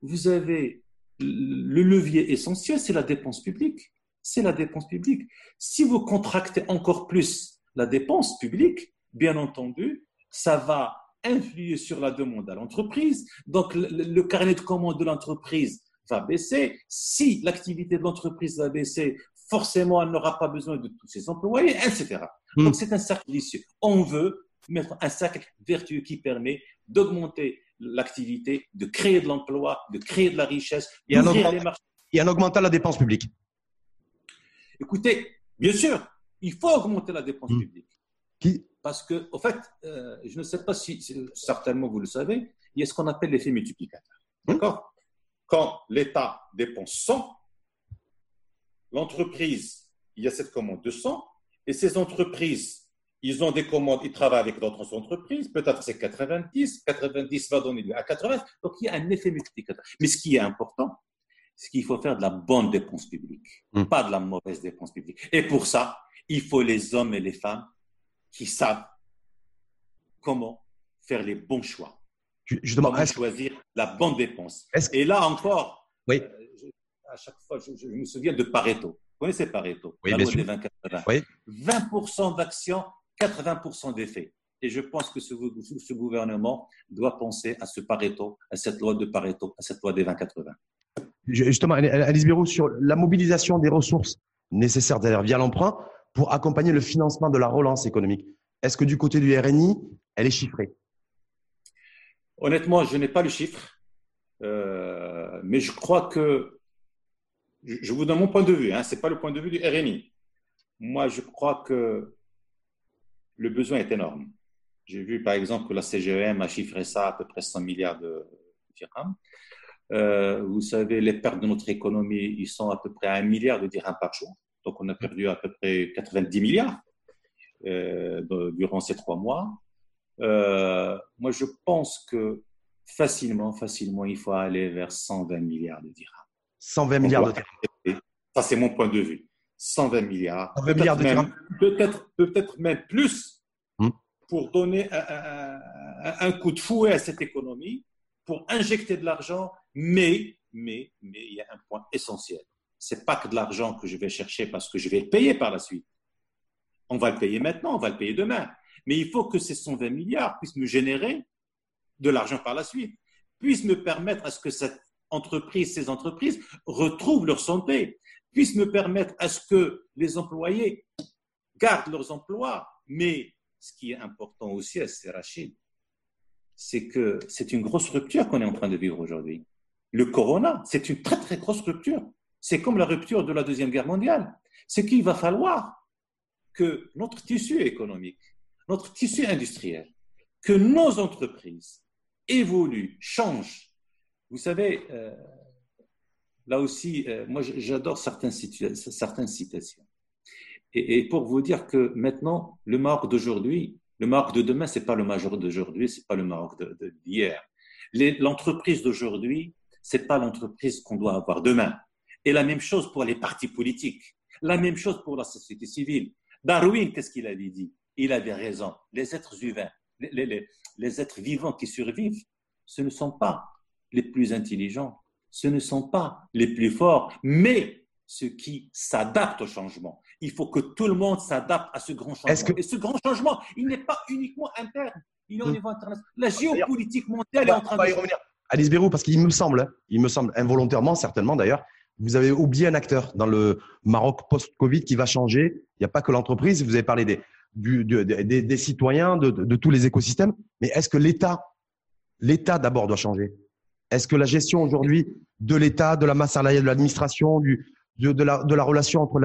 vous avez le levier essentiel, c'est la dépense publique. C'est la dépense publique. Si vous contractez encore plus la dépense publique, bien entendu, ça va influer sur la demande à l'entreprise. Donc, le, carnet de commande de l'entreprise va baisser. Si l'activité de l'entreprise va baisser, forcément, elle n'aura pas besoin de tous ses employés, etc. Hmm. Donc, c'est un cercle vicieux. On veut mettre un cercle vertueux qui permet d'augmenter l'activité, de créer de l'emploi, de créer de la richesse, et en, augmentant, la dépense publique. Écoutez, bien sûr, il faut augmenter la dépense hmm. publique. Qui Parce que, au fait, euh, je ne sais pas si, certainement vous le savez, il y a ce qu'on appelle l'effet multiplicateur. Hmm. D'accord? Quand l'État dépense 100, l'entreprise, il y a cette commande de 100, et ces entreprises ils ont des commandes, ils travaillent avec d'autres entreprises, peut-être c'est 90, 90 va donner à 80, donc il y a un effet multiplicateur. Mais ce qui est important, c'est qu'il faut faire de la bonne dépense publique, hmm. pas de la mauvaise dépense publique. Et pour ça, il faut les hommes et les femmes qui savent comment faire les bons choix. Justement, comment choisir la bonne dépense. Et là encore, oui. Euh, à chaque fois, je, me souviens de Pareto. Vous connaissez Pareto? Oui, bien sûr. 20, oui. 20% d'actions 80% d'effet. Et je pense que ce, ce, gouvernement doit penser à ce Pareto, à cette loi de Pareto, à cette loi des 20-80. Justement, Alice Bérou, sur la mobilisation des ressources nécessaires d'ailleurs via l'emprunt pour accompagner le financement de la relance économique. Est-ce que du côté du RNI, elle est chiffrée? Honnêtement, je n'ai pas le chiffre, euh, mais je crois que, je vous donne mon point de vue, hein, ce n'est pas le point de vue du RNI. Moi, je crois que le besoin est énorme. J'ai vu par exemple que la CGM a chiffré ça à peu près 100 milliards de dirhams. Euh, vous savez, les pertes de notre économie, ils sont à peu près à 1 milliard de dirhams par jour. Donc, on a perdu à peu près 90 milliards euh, durant ces trois mois. Euh, moi, je pense que facilement, facilement, il faut aller vers 120 milliards de dirhams. 120 milliards de dirhams. Ça, c'est mon point de vue. 120 milliards. 120 milliards de dirhams. Peut-être peut même plus hmm. pour donner un, coup de fouet à cette économie, pour injecter de l'argent, mais, mais, mais il y a un point essentiel. Ce n'est pas que de l'argent que je vais chercher parce que je vais le payer par la suite. On va le payer maintenant, on va le payer demain. Mais il faut que ces 120 milliards puissent me générer de l'argent par la suite, puissent me permettre à ce que cette entreprise, ces entreprises retrouvent leur santé, puisse me permettre à ce que les employés gardent leurs emplois. Mais ce qui est important aussi à Rachid, c'est que c'est une grosse rupture qu'on est en train de vivre aujourd'hui. Le corona, c'est une très très grosse rupture. C'est comme la rupture de la Deuxième Guerre mondiale. C'est qu'il va falloir que notre tissu économique, notre tissu industriel, que nos entreprises évoluent, changent. Vous savez, euh, là aussi, euh, moi j'adore certaines, certaines citations. Et, pour vous dire que maintenant, le Maroc d'aujourd'hui, le Maroc de demain, ce n'est pas le Maroc d'aujourd'hui, ce n'est pas le Maroc d'hier. L'entreprise d'aujourd'hui, ce n'est pas l'entreprise qu'on doit avoir demain. Et la même chose pour les partis politiques, la même chose pour la société civile. Darwin, qu'est-ce qu'il avait dit? Il avait raison. Les êtres humains, les, les êtres vivants qui survivent, ce ne sont pas les plus intelligents, ce ne sont pas les plus forts, mais ceux qui s'adaptent au changement. Il faut que tout le monde s'adapte à ce grand changement. Et ce grand changement, il n'est pas uniquement interne, il est au hmm. niveau international. La géopolitique mondiale est en train de... revenir. Alice Bérou, parce qu'il me semble, il me semble involontairement, certainement d'ailleurs, vous avez oublié un acteur dans le Maroc post-Covid qui va changer. Il n'y a pas que l'entreprise. Vous avez parlé des, citoyens, de, tous les écosystèmes. Mais est-ce que l'État, l'État d'abord doit changer? Est-ce que la gestion aujourd'hui de l'État, de la masse salariale, de l'administration, de, la, relation entre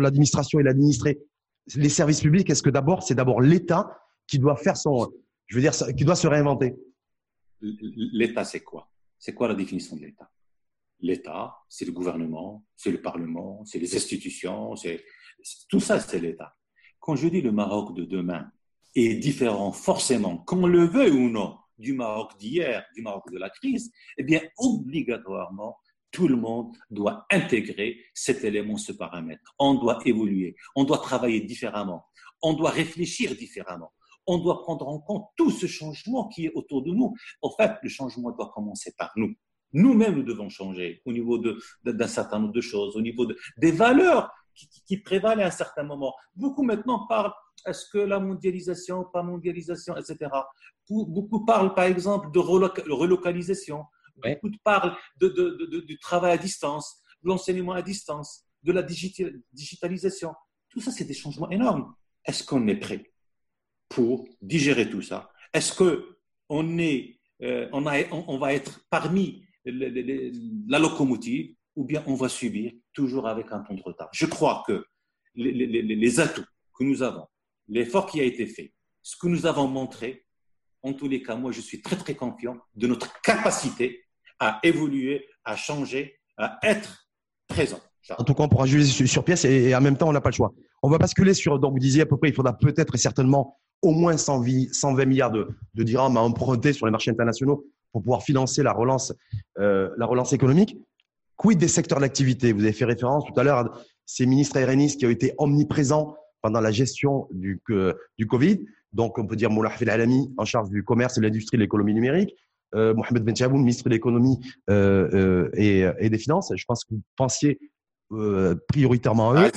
l'administration et l'administré, les services publics, est-ce que d'abord, c'est d'abord l'État qui doit faire son, je veux dire, qui doit se réinventer? L'État, c'est quoi? C'est quoi la définition de l'État? L'État, c'est le gouvernement, c'est le Parlement, c'est les institutions, c'est tout ça, c'est l'État. Quand je dis le Maroc de demain est différent forcément, qu'on le veuille ou non, du Maroc d'hier, du Maroc de la crise, eh bien, obligatoirement, tout le monde doit intégrer cet élément, ce paramètre. On doit évoluer, on doit travailler différemment, on doit réfléchir différemment, on doit prendre en compte tout ce changement qui est autour de nous. En fait, le changement doit commencer par nous. Nous-mêmes, nous devons changer au niveau d'un certain nombre de choses, au niveau des valeurs qui, prévalent à un certain moment. Beaucoup maintenant parlent est-ce que la mondialisation, pas mondialisation, etc. Beaucoup parlent, par exemple, de relocalisation. Beaucoup parlent de, du travail à distance, de l'enseignement à distance, de la digitalisation. Tout ça, c'est des changements énormes. Est-ce qu'on est prêt pour digérer tout ça? Est-ce qu'on est, euh, on, on, va être parmi la locomotive ou bien on va subir toujours avec un temps de retard Je crois que les, atouts que nous avons, l'effort qui a été fait, ce que nous avons montré, en tous les cas, moi, je suis très, très confiant de notre capacité à évoluer, à changer, à être présent. En tout cas, on pourra juger sur pièce et en même temps, on n'a pas le choix. On va basculer sur, donc vous disiez à peu près, il faudra peut-être et certainement au moins 120 milliards de, de dirhams à emprunter sur les marchés internationaux pour pouvoir financer la relance, euh, la relance économique. Quid des secteurs d'activité? Vous avez fait référence tout à l'heure à ces ministres RNIS qui ont été omniprésents pendant la gestion du, du Covid. Donc, on peut dire Moulah Alami en charge du commerce, de l'industrie et de l'écononie numérique. Euh, Mohamed Ben Chaboun, ministre de l'économie euh, et, et, des finances. Je pense que vous pensiez prioritairement à eux,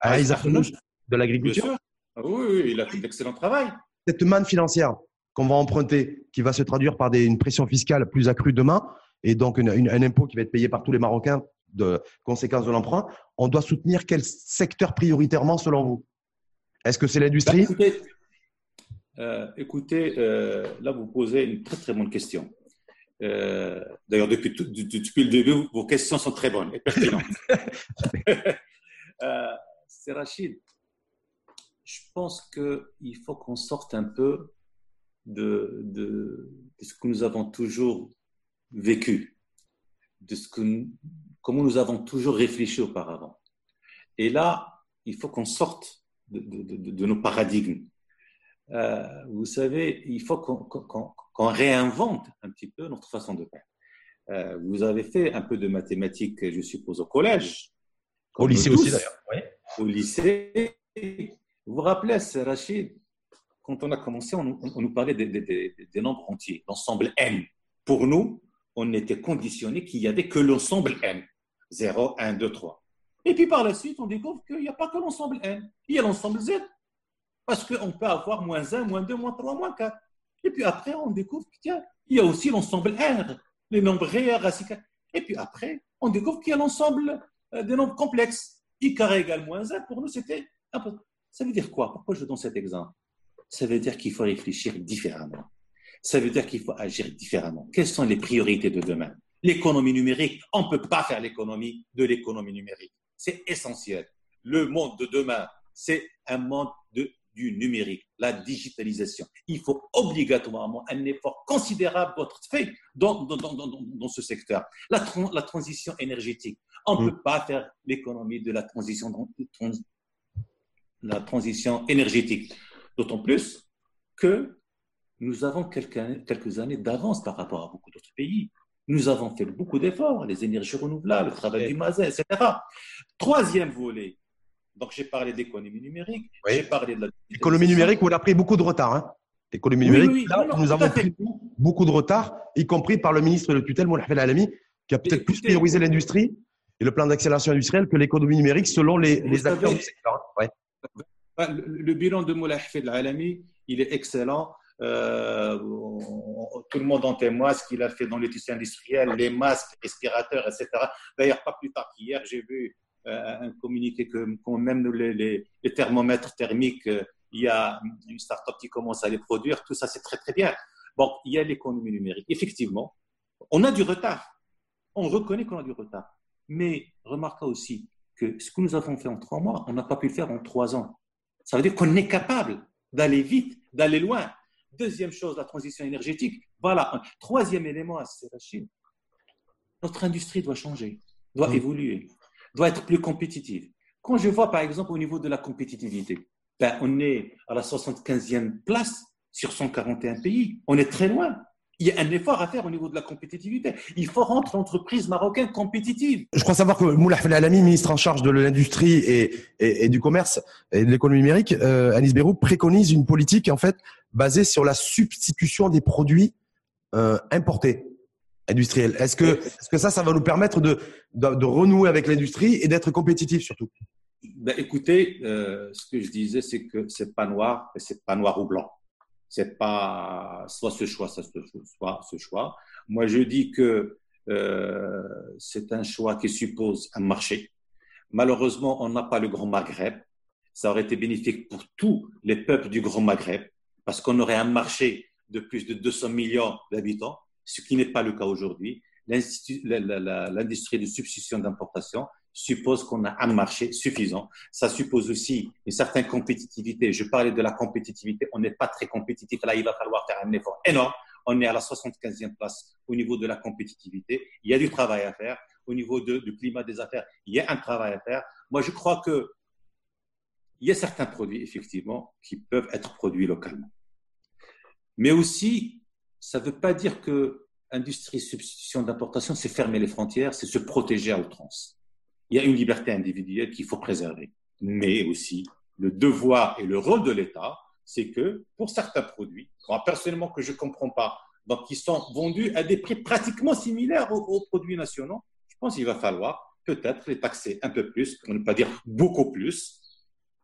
à Isaac de l'agriculture. Oui, oui, il a fait d'excellent travail. Cette manne financière qu'on va emprunter, qui va se traduire par des, une pression fiscale plus accrue demain, et donc un impôt qui va être payé par tous les Marocains de conséquence de l'emprunt, on doit soutenir quel secteur prioritairement selon vous? Est-ce que c'est l'industrie? Bah, euh, écoutez, euh, là, vous posez une très, très bonne question. Euh, d'ailleurs, depuis, depuis, le début, vos questions sont très bonnes et pertinentes. c'est Rachid. Je pense qu'il faut qu'on sorte un peu de, de, ce que nous avons toujours vécu, de ce que comment nous avons toujours réfléchi auparavant. Et là, il faut qu'on sorte de, de, nos paradigmes. Euh, vous savez, il faut qu'on réinvente un petit peu notre façon de faire. Euh, vous avez fait un peu de mathématiques, je suppose, au collège. Au lycée aussi, d'ailleurs. Oui. Au lycée. Vous vous rappelez, Rachid, quand on a commencé, on, nous parlait des, nombres entiers, l'ensemble n. Pour nous, on était conditionné qu'il n'y avait que l'ensemble n. 0, 1, 2, 3. Et puis par la suite, on découvre qu'il n'y a pas que l'ensemble n. Il y a l'ensemble z. Parce qu'on peut avoir moins 1, moins 2, moins 3, moins 4. Et puis après, on découvre qu'il y a aussi l'ensemble R, les nombres réels, racines. Et puis après, on découvre qu'il y a l'ensemble euh, des nombres complexes. I carré égale moins 1, pour nous, c'était. Ça veut dire quoi? Pourquoi je donne cet exemple? Ça veut dire qu'il faut réfléchir différemment. Ça veut dire qu'il faut agir différemment. Quelles sont les priorités de demain? L'économie numérique, on ne peut pas faire l'économie de l'économie numérique. C'est essentiel. Le monde de demain, c'est un monde de du numérique, la digitalisation. Il faut obligatoirement un effort considérable d'être fait dans, dans, dans, dans, ce secteur. La, la transition énergétique. On ne mm. peut pas faire l'économie de la transition, la transition énergétique. D'autant plus que nous avons quelques, années d'avance par rapport à beaucoup d'autres pays. Nous avons fait beaucoup d'efforts, les énergies renouvelables, le travail du masin, etc. Troisième volet, donc, j'ai parlé d'économie numérique, j'ai parlé de la. L'économie numérique, on a pris beaucoup de retard. Hein L'économie numérique, là, nous avons pris beaucoup de retard, y compris par le ministre de tutelle, Moulay Alami, qui a peut-être plus priorisé l'industrie et le plan d'accélération industrielle que l'économie numérique selon les, les acteurs du secteur. Ouais. Le, bilan de Moulay Alami, il est excellent. Euh, tout le monde en témoigne, ce qu'il a fait dans les tissus industriels, les masques, respirateurs, etc. D'ailleurs, pas plus tard qu'hier, j'ai vu euh, un communiqué que, même les, les, thermomètres thermiques, euh, il y a une start-up qui commence à les produire. Tout ça, c'est très, très bien. Bon, il y a l'économie numérique. Effectivement, on a du retard. On reconnaît qu'on a du retard. Mais remarquez aussi que ce que nous avons fait en trois mois, on n'a pas pu le faire en trois ans. Ça veut dire qu'on est capable d'aller vite, d'aller loin. Deuxième chose, la transition énergétique. Voilà. troisième élément, c'est la Chine. Notre industrie doit changer, doit mmh. évoluer, doit être plus compétitive. Quand je vois, par exemple, au niveau de la compétitivité, ben, on est à la 75e place sur 141 pays. On est très loin il y a un effort à faire au niveau de la compétitivité. Il faut rendre l'entreprise marocaine compétitive. Je crois savoir que Moulah Alami, ministre en charge de l'industrie et, et, du commerce et de l'économie numérique, euh, Anis Berou, préconise une politique en fait basée sur la substitution des produits euh, importés industriels. Est-ce que, est-ce que ça, ça va nous permettre de, de, renouer avec l'industrie et d'être compétitif surtout? Ben, Écoutez, euh, ce que je disais, c'est que c'est pas noir et c'est pas noir ou blanc c'est pas soit ce choix, soit ce choix. Moi, je dis que euh, c'est un choix qui suppose un marché. Malheureusement, on n'a pas le Grand Maghreb. Ça aurait été bénéfique pour tous les peuples du Grand Maghreb, parce qu'on aurait un marché de plus de 200 millions d'habitants, ce qui n'est pas le cas aujourd'hui. L'industrie de substitution d'importation suppose qu'on a un marché suffisant. Ça suppose aussi une certaine compétitivité. Je parlais de la compétitivité. On n'est pas très compétitif. Là, il va falloir faire un effort énorme. On est à la 75e place au niveau de la compétitivité. Il y a du travail à faire. Au niveau du climat des affaires, il y a un travail à faire. Moi, je crois que il y a certains produits, effectivement, qui peuvent être produits localement. Mais aussi, ça ne veut pas dire que industrie substitution d'importation, c'est fermer les frontières, c'est se protéger à outrance il y a une liberté individuelle qu'il faut préserver. Mais aussi, le devoir et le rôle de l'État, c'est que pour certains produits, moi personnellement que je ne comprends pas, qui sont vendus à des prix pratiquement similaires aux, produits nationaux, je pense qu'il va falloir peut-être les taxer un peu plus, pour ne pas dire beaucoup plus,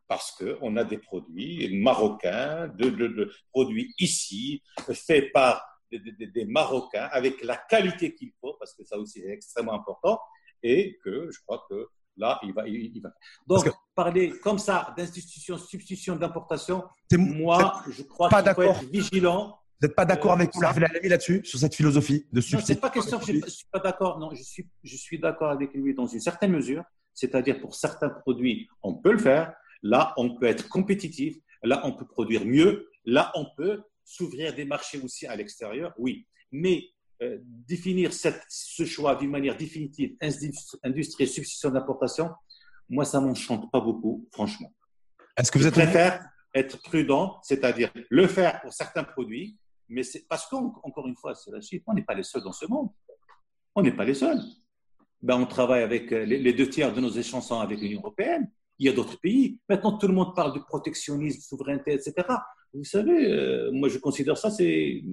parce qu'on a des produits marocains, de, produits ici, faits par des Marocains, avec la qualité qu'il faut, parce que ça aussi est extrêmement important, et que je crois que là, il va. Il, va. Donc, parler comme ça d'institution, substitution d'importation, moi, je crois qu'il faut être vigilant. Vous n'êtes pas d'accord avec euh, Moulay là-dessus, sur cette philosophie de substitution Non, c'est pas question je ne suis pas d'accord. Non, je suis, je suis d'accord avec lui dans une certaine mesure. C'est-à-dire, pour certains produits, on peut le faire. Là, on peut être compétitif. Là, on peut produire mieux. Là, on peut s'ouvrir des marchés aussi à l'extérieur. Oui. Mais euh, définir cette, ce choix d'une manière définitive, industrie et substitution d'importation, moi, ça ne m'enchante pas beaucoup, franchement. Est-ce que vous êtes Je préfère être prudent, c'est-à-dire le faire pour certains produits, mais c'est parce qu'encore une fois, c'est la Chine, on n'est pas les seuls dans ce monde. On n'est pas les seuls. Ben, on travaille avec euh, les, deux tiers de nos échanges avec l'Union européenne. Il y a d'autres pays. Maintenant, tout le monde parle de protectionnisme, souveraineté, etc. Vous savez, euh, moi, je considère ça, c'est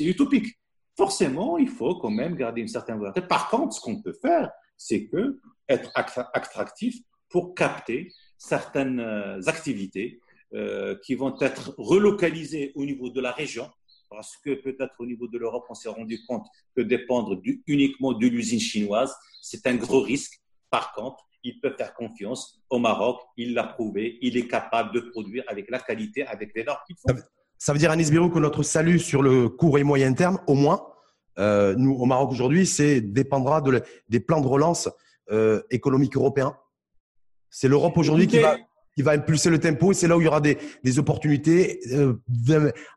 utopique forcément, il faut quand même garder une certaine volonté. Par contre, ce qu'on peut faire, c'est que être attractif pour capter certaines euh, activités euh, qui vont être relocalisées au niveau de la région, parce que peut-être au niveau de l'Europe, on s'est rendu compte que dépendre uniquement de l'usine chinoise, c'est un gros risque. Par contre, il peut faire confiance au Maroc, il l'a prouvé, il est capable de produire avec la qualité, avec les normes qu'il faut. Ça veut dire, Anis Birou, que notre salut sur le court et moyen terme, au moins, euh, nous, au Maroc aujourd'hui, c'est dépendra de des plans de relance euh, économiques européens. C'est l'Europe aujourd'hui qui va, qui va impulser le tempo et c'est là où il y aura des, des opportunités euh,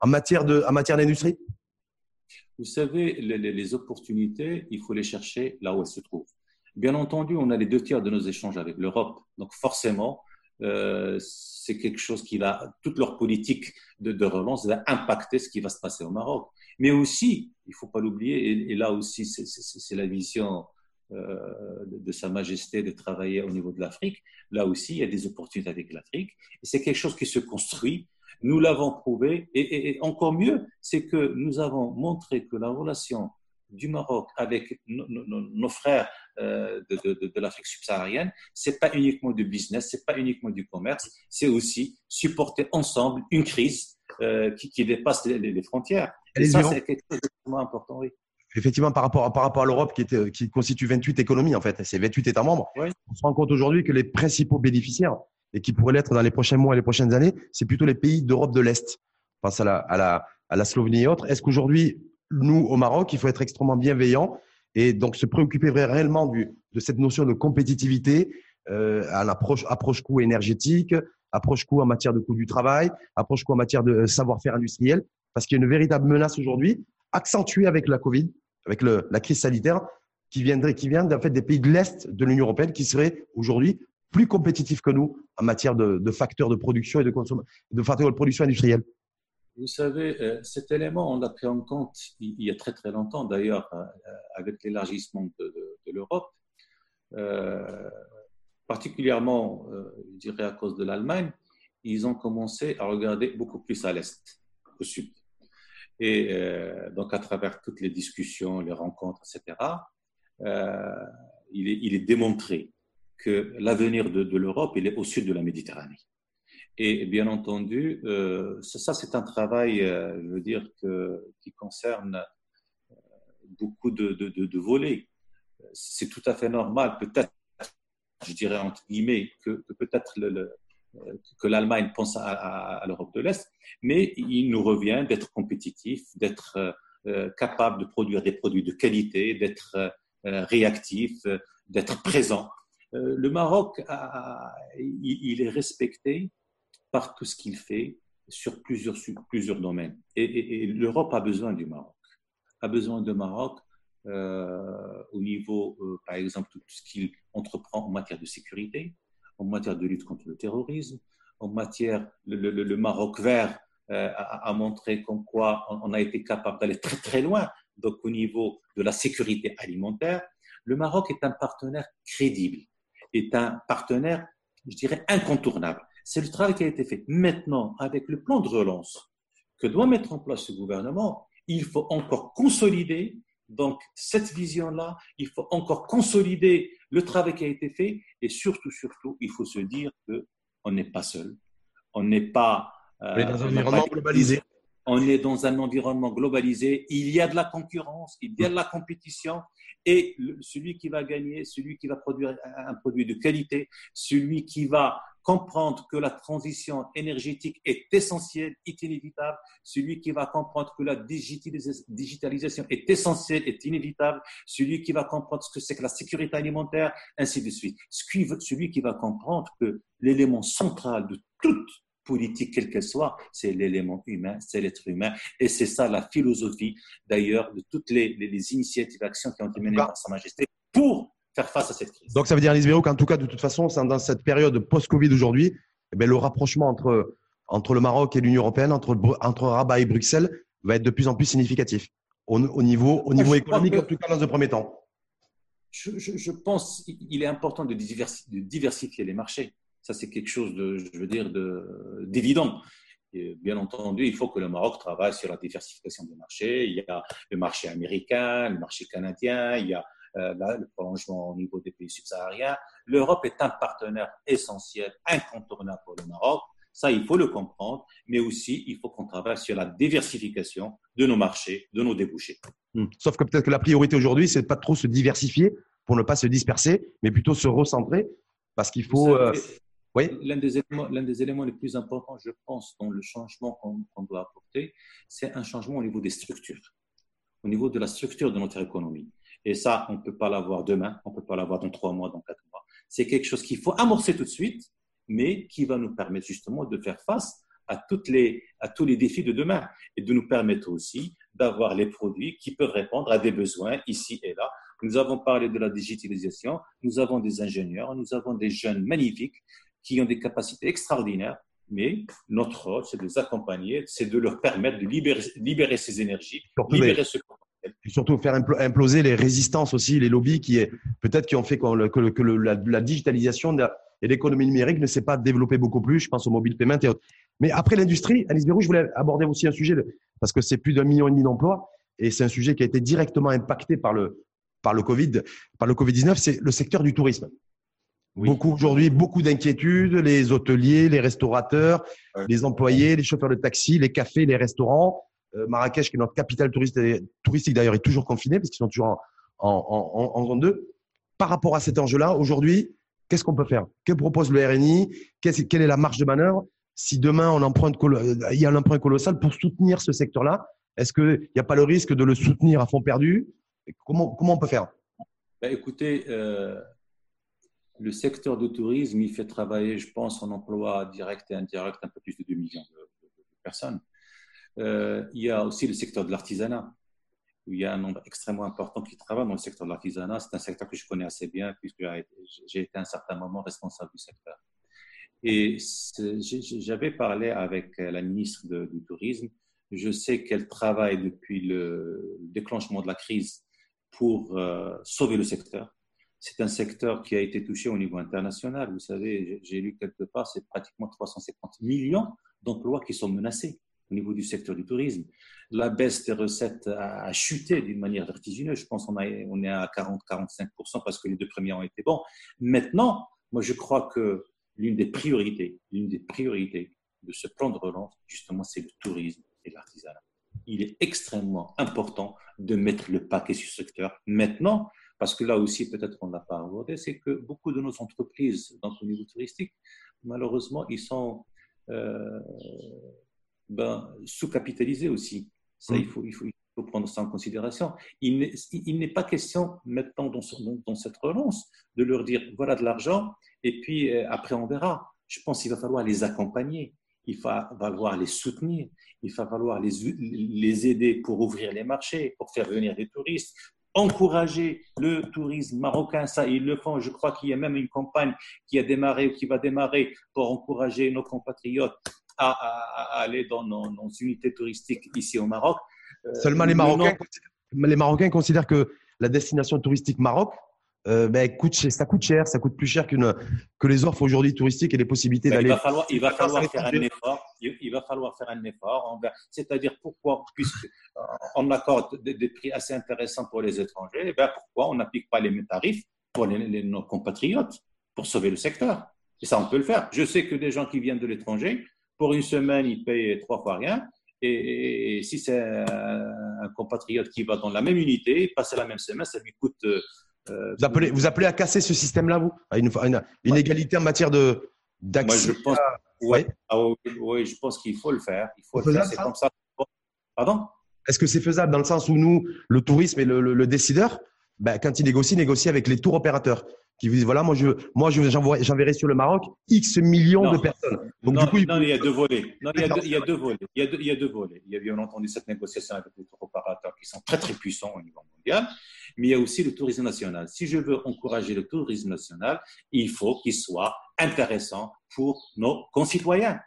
en matière d'industrie. Vous savez, les, les, opportunités, il faut les chercher là où elles se trouvent. Bien entendu, on a les deux tiers de nos échanges avec l'Europe, donc forcément, euh, c'est quelque chose qui va, toute leur politique de, relance va impacter ce qui va se passer au Maroc. Mais aussi, il ne faut pas l'oublier, et, là aussi c'est la vision euh, de, Sa Majesté de travailler au niveau de l'Afrique, là aussi il y a des opportunités avec l'Afrique, c'est quelque chose qui se construit. Nous l'avons prouvé, et, encore mieux, c'est que nous avons montré que la relation du Maroc avec nos, frères euh, de, de, l'Afrique subsaharienne, c'est pas uniquement du business, c'est pas uniquement du commerce, c'est aussi supporter ensemble une crise qui, qui, dépasse les, frontières. Et ça, c'est quelque chose d'extrêmement important, oui effectivement, par rapport, par rapport à l'Europe qui, était, qui constitue 28 économies, en fait, c'est 28 États membres, on se rend compte aujourd'hui que les principaux bénéficiaires, et qui pourraient l'être dans les prochains mois et les prochaines années, c'est plutôt les pays d'Europe de l'Est. Pense à la, à la, à la Slovénie et autres. Est-ce qu'aujourd'hui, nous, au Maroc, il faut être extrêmement bienveillant et donc se préoccuper réellement de cette notion de compétitivité euh, à l'approche approche coût énergétique, approche coût en matière de coût du travail, approche coût en matière de savoir-faire industriel, parce qu'il y a une véritable menace aujourd'hui, accentuée avec la Covid, avec la crise sanitaire, qui viendrait, qui vient en fait des pays de l'est de l'Union européenne, qui seraient aujourd'hui plus compétitifs que nous en matière de, de facteurs de production et de consommation, de facteurs de production industrielle. Vous savez, euh, cet élément, on l'a pris en compte il y a très très longtemps, d'ailleurs, euh, avec l'élargissement de, l'Europe, euh, particulièrement, je dirais, à cause de l'Allemagne, ils ont commencé à regarder beaucoup plus à l'Est, au Sud. Et donc, à travers toutes les discussions, les rencontres, etc., il est, il, est, démontré que l'avenir de, de l'Europe, il est au sud de la Méditerranée. Et bien entendu, euh, ça, c'est un travail, euh, je veux dire, que, qui concerne euh, beaucoup de, de, de, volets. C'est tout à fait normal, peut-être, je dirais entre guillemets, que, peut-être que l'Allemagne pense à, à, l'Europe de l'Est, mais il nous revient d'être compétitif, d'être capable de produire des produits de qualité, d'être réactif, d'être présent. Le Maroc, il est respecté par tout ce qu'il fait sur plusieurs, domaines. Et, l'Europe a besoin du Maroc. A besoin du Maroc euh, au niveau, euh, par exemple, tout ce qu'il entreprend en matière de sécurité, en matière de lutte contre le terrorisme, en matière, le, Maroc vert euh, a, montré comme quoi on, a été capable d'aller très très loin, donc au niveau de la sécurité alimentaire. Le Maroc est un partenaire crédible, est un partenaire, je dirais, incontournable. C'est le travail qui a été fait. Maintenant, avec le plan de relance que doit mettre en place ce gouvernement, il faut encore consolider donc cette vision-là, il faut encore consolider le travail qui a été fait et surtout, surtout, il faut se dire qu'on n'est pas seul, on n'est pas... Euh, on est dans un environnement globalisé. On est dans un environnement globalisé, il y a de la concurrence, il y a de la compétition et celui qui va gagner, celui qui va produire un produit de qualité, celui qui va comprendre que la transition énergétique est essentielle, est inévitable, celui qui va comprendre que la digitalisation est essentielle, est inévitable, celui qui va comprendre ce que c'est que la sécurité alimentaire, ainsi de suite. Celui qui va comprendre que l'élément central de toute politique, quelle qu'elle soit, c'est l'élément humain, c'est l'être humain. Et c'est ça la philosophie, d'ailleurs, de toutes les, les, initiatives, actions qui ont été menées par Sa Majesté pour faire face à cette crise. Donc ça veut dire, Alice qu'en tout cas, de toute façon, dans cette période post-Covid aujourd'hui, eh le rapprochement entre, entre le Maroc et l'Union européenne, entre, entre Rabat et Bruxelles, va être de plus en plus significatif au, niveau, au niveau économique, en tout cas dans un premier temps. Je, je, pense qu'il est important de diversifier les marchés. Ça, c'est quelque chose de, je veux dire, d'évident. Bien entendu, il faut que le Maroc travaille sur la diversification des marchés. Il y a le marché américain, le marché canadien, il y a euh, le prolongement au niveau des pays subsahariens. L'Europe est un partenaire essentiel, incontournable pour le Maroc. Ça, il faut le comprendre, mais aussi, il faut qu'on travaille sur la diversification de nos marchés, de nos débouchés. Hmm. Sauf que peut-être que la priorité aujourd'hui, c'est de pas trop se diversifier pour ne pas se disperser, mais plutôt se recentrer, parce qu'il faut. Oui. L'un des, des éléments les plus importants, je pense, dans le changement qu'on, doit apporter, c'est un changement au niveau des structures, au niveau de la structure de notre économie. Et ça, on ne peut pas l'avoir demain, on ne peut pas l'avoir dans trois mois, dans quatre mois. C'est quelque chose qu'il faut amorcer tout de suite, mais qui va nous permettre justement de faire face à tous les défis de demain et de nous permettre aussi d'avoir les produits qui peuvent répondre à des besoins ici et là. Nous avons parlé de la digitalisation, nous avons des ingénieurs, nous avons des jeunes magnifiques qui ont des capacités extraordinaires, mais notre rôle, c'est de les accompagner, c'est de leur permettre de libérer, libérer ces énergies, libérer ce et surtout faire imploser les résistances aussi, les lobbies qui peut-être qui ont fait que, que la, digitalisation et l'économie numérique ne s'est pas développée beaucoup plus. Je pense au mobile payment et autres. Mais après l'industrie, Alice Bérou, je voulais aborder aussi un sujet parce que c'est plus d'un million et demi d'emplois et c'est un sujet qui a été directement impacté par le par le Covid, par le Covid 19, c'est le secteur du tourisme. Beaucoup aujourd'hui, beaucoup d'inquiétudes. Les hôteliers, les restaurateurs, les employés, les chauffeurs de taxi, les cafés, les restaurants. Euh, Marrakech, qui est notre capitale touristique d'ailleurs, est toujours confinée parce qu'ils sont toujours en, en, en, en deux. Par rapport à cet enjeu-là, aujourd'hui, qu'est-ce qu'on peut faire? Que propose le RNI Quelle est la marge de manœuvre? Si demain on emprunte, il y a un emprunt colossal pour soutenir ce secteur-là, est-ce qu'il n'y a pas le risque de le soutenir à fond perdu? Comment, comment on peut faire? Ben, Écoutez, euh, le secteur du tourisme, il fait travailler, je pense, en emploi direct et indirect un peu plus de 2 millions de, personnes. Euh, il y a aussi le secteur de l'artisanat, où il y a un nombre extrêmement important qui travaille dans le secteur de l'artisanat. C'est un secteur que je connais assez bien, puisque j'ai été à un certain moment responsable du secteur. Et j'avais parlé avec la ministre du Tourisme je sais qu'elle travaille depuis le déclenchement de la crise pour euh, sauver le secteur. C'est un secteur qui a été touché au niveau international. Vous savez, j'ai lu quelque part, c'est pratiquement 350 millions d'emplois qui sont menacés au niveau du secteur du tourisme. La baisse des recettes a chuté d'une manière vertigineuse. Je pense qu'on on est à 40-45% parce que les deux premiers ont été bons. Maintenant, moi, je crois que l'une des priorités, l'une des priorités de ce plan de relance, justement, c'est le tourisme l'artisanat. Il est extrêmement important de mettre le paquet sur ce secteur maintenant, parce que là aussi, peut-être qu'on n'a pas abordé, c'est que beaucoup de nos entreprises dans le niveau touristique, malheureusement, ils sont euh, ben, sous-capitalisés aussi. Ça, mm. il, faut, il, faut, il, faut, prendre ça en considération. Il n'est pas question maintenant dans, dans, cette relance de leur dire voilà de l'argent et puis euh, après on verra. Je pense qu'il va falloir les accompagner il va falloir les soutenir, il va falloir les, les aider pour ouvrir les marchés, pour faire venir des touristes, encourager le tourisme marocain, ça ils le font. Je crois qu'il y a même une campagne qui a démarré ou qui va démarrer pour encourager nos compatriotes à, aller dans nos, unités touristiques ici au Maroc. Euh, Seulement les Marocains, les Marocains considèrent que la destination touristique Maroc, euh, ben, coûte, ça coûte cher, ça coûte plus cher qu'une, que les offres aujourd'hui touristiques et les possibilités ben, d'aller. Il va falloir, il va falloir faire un effort. Il, va falloir faire un effort. C'est-à-dire pourquoi, puisqu'on accorde des, prix assez intéressants pour les étrangers, ben pourquoi on n'applique pas les mêmes tarifs pour les, nos compatriotes pour sauver le secteur? Et ça, on peut le faire. Je sais que des gens qui viennent de l'étranger, pour une semaine, ils payent trois fois rien. Et, si c'est un, compatriote qui va dans la même unité, passer la même semaine, ça lui coûte euh, euh, vous, appelez, vous appelez à casser ce système-là, vous? À une, une, égalité en matière de, d'accès je pense, ah oui, je pense qu'il faut le faire. Il faut le faire. C'est comme ça. Pardon? Est-ce que c'est faisable dans le sens où nous, le tourisme et le, décideur, ben, quand il négocie, négocie avec les tours opérateurs qui vous disent voilà, moi je, moi je, j'enverrai sur le Maroc X millions de personnes. Donc non, du coup, il... y a deux volets. Non, il y a deux, il y a deux volets. Il y a deux, il y a deux volets. Il y a bien entendu cette négociation avec les tours opérateurs qui sont très très puissants au niveau mondial, mais il y a aussi le tourisme national. Si je veux encourager le tourisme national, il faut qu'il soit intéressant pour nos concitoyens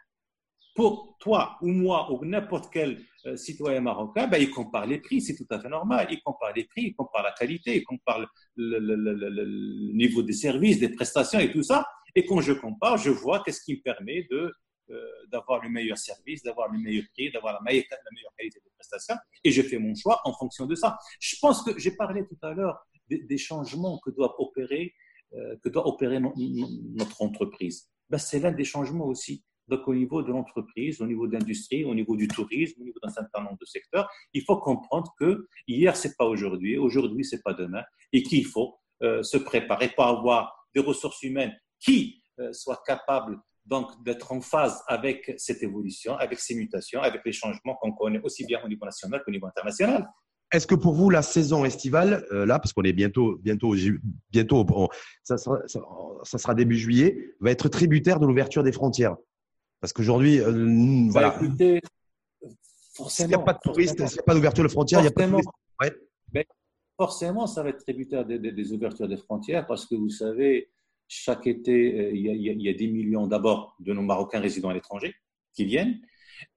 pour toi ou moi ou n'importe quel euh, citoyen marocain, ben, il compare les prix, c'est tout à fait normal. Il compare les prix, il compare la qualité, il compare le, niveau des services, des prestations et tout ça. Et quand je compare, je vois qu'est-ce qui me permet de euh, d'avoir le meilleur service, d'avoir le meilleur prix, d'avoir la meilleure, la meilleure qualité de Et je fais mon choix en fonction de ça. Je pense que j'ai parlé tout à l'heure des, changements que doit opérer, euh, que doit opérer notre entreprise. Ben, c'est l'un des changements aussi. Donc, au niveau de l'entreprise, au niveau de l'industrie, au niveau du tourisme, au niveau d'un certain nombre de secteurs, il faut comprendre que hier, c'est pas aujourd'hui, aujourd'hui, c'est pas demain, et qu'il faut euh, se préparer pour avoir des ressources humaines qui euh, soient capables donc d'être en phase avec cette évolution, avec ces mutations, avec les changements qu'on connaît aussi bien au niveau national qu'au niveau international. Est-ce que pour vous, la saison estivale, euh, là, parce qu'on est bientôt, bientôt, bientôt, ça, sera, ça, sera, début juillet, va être tributaire de l'ouverture des frontières parce qu'aujourd'hui, euh, voilà. S'il n'y a pas de touristes, s'il n'y a pas d'ouverture de frontières, il n'y a pas de touristes. Ben, forcément, ça va être tributaire des, ouvertures des frontières parce que vous savez, chaque été, euh, il y a, des millions d'abord de nos Marocains résidant à l'étranger qui viennent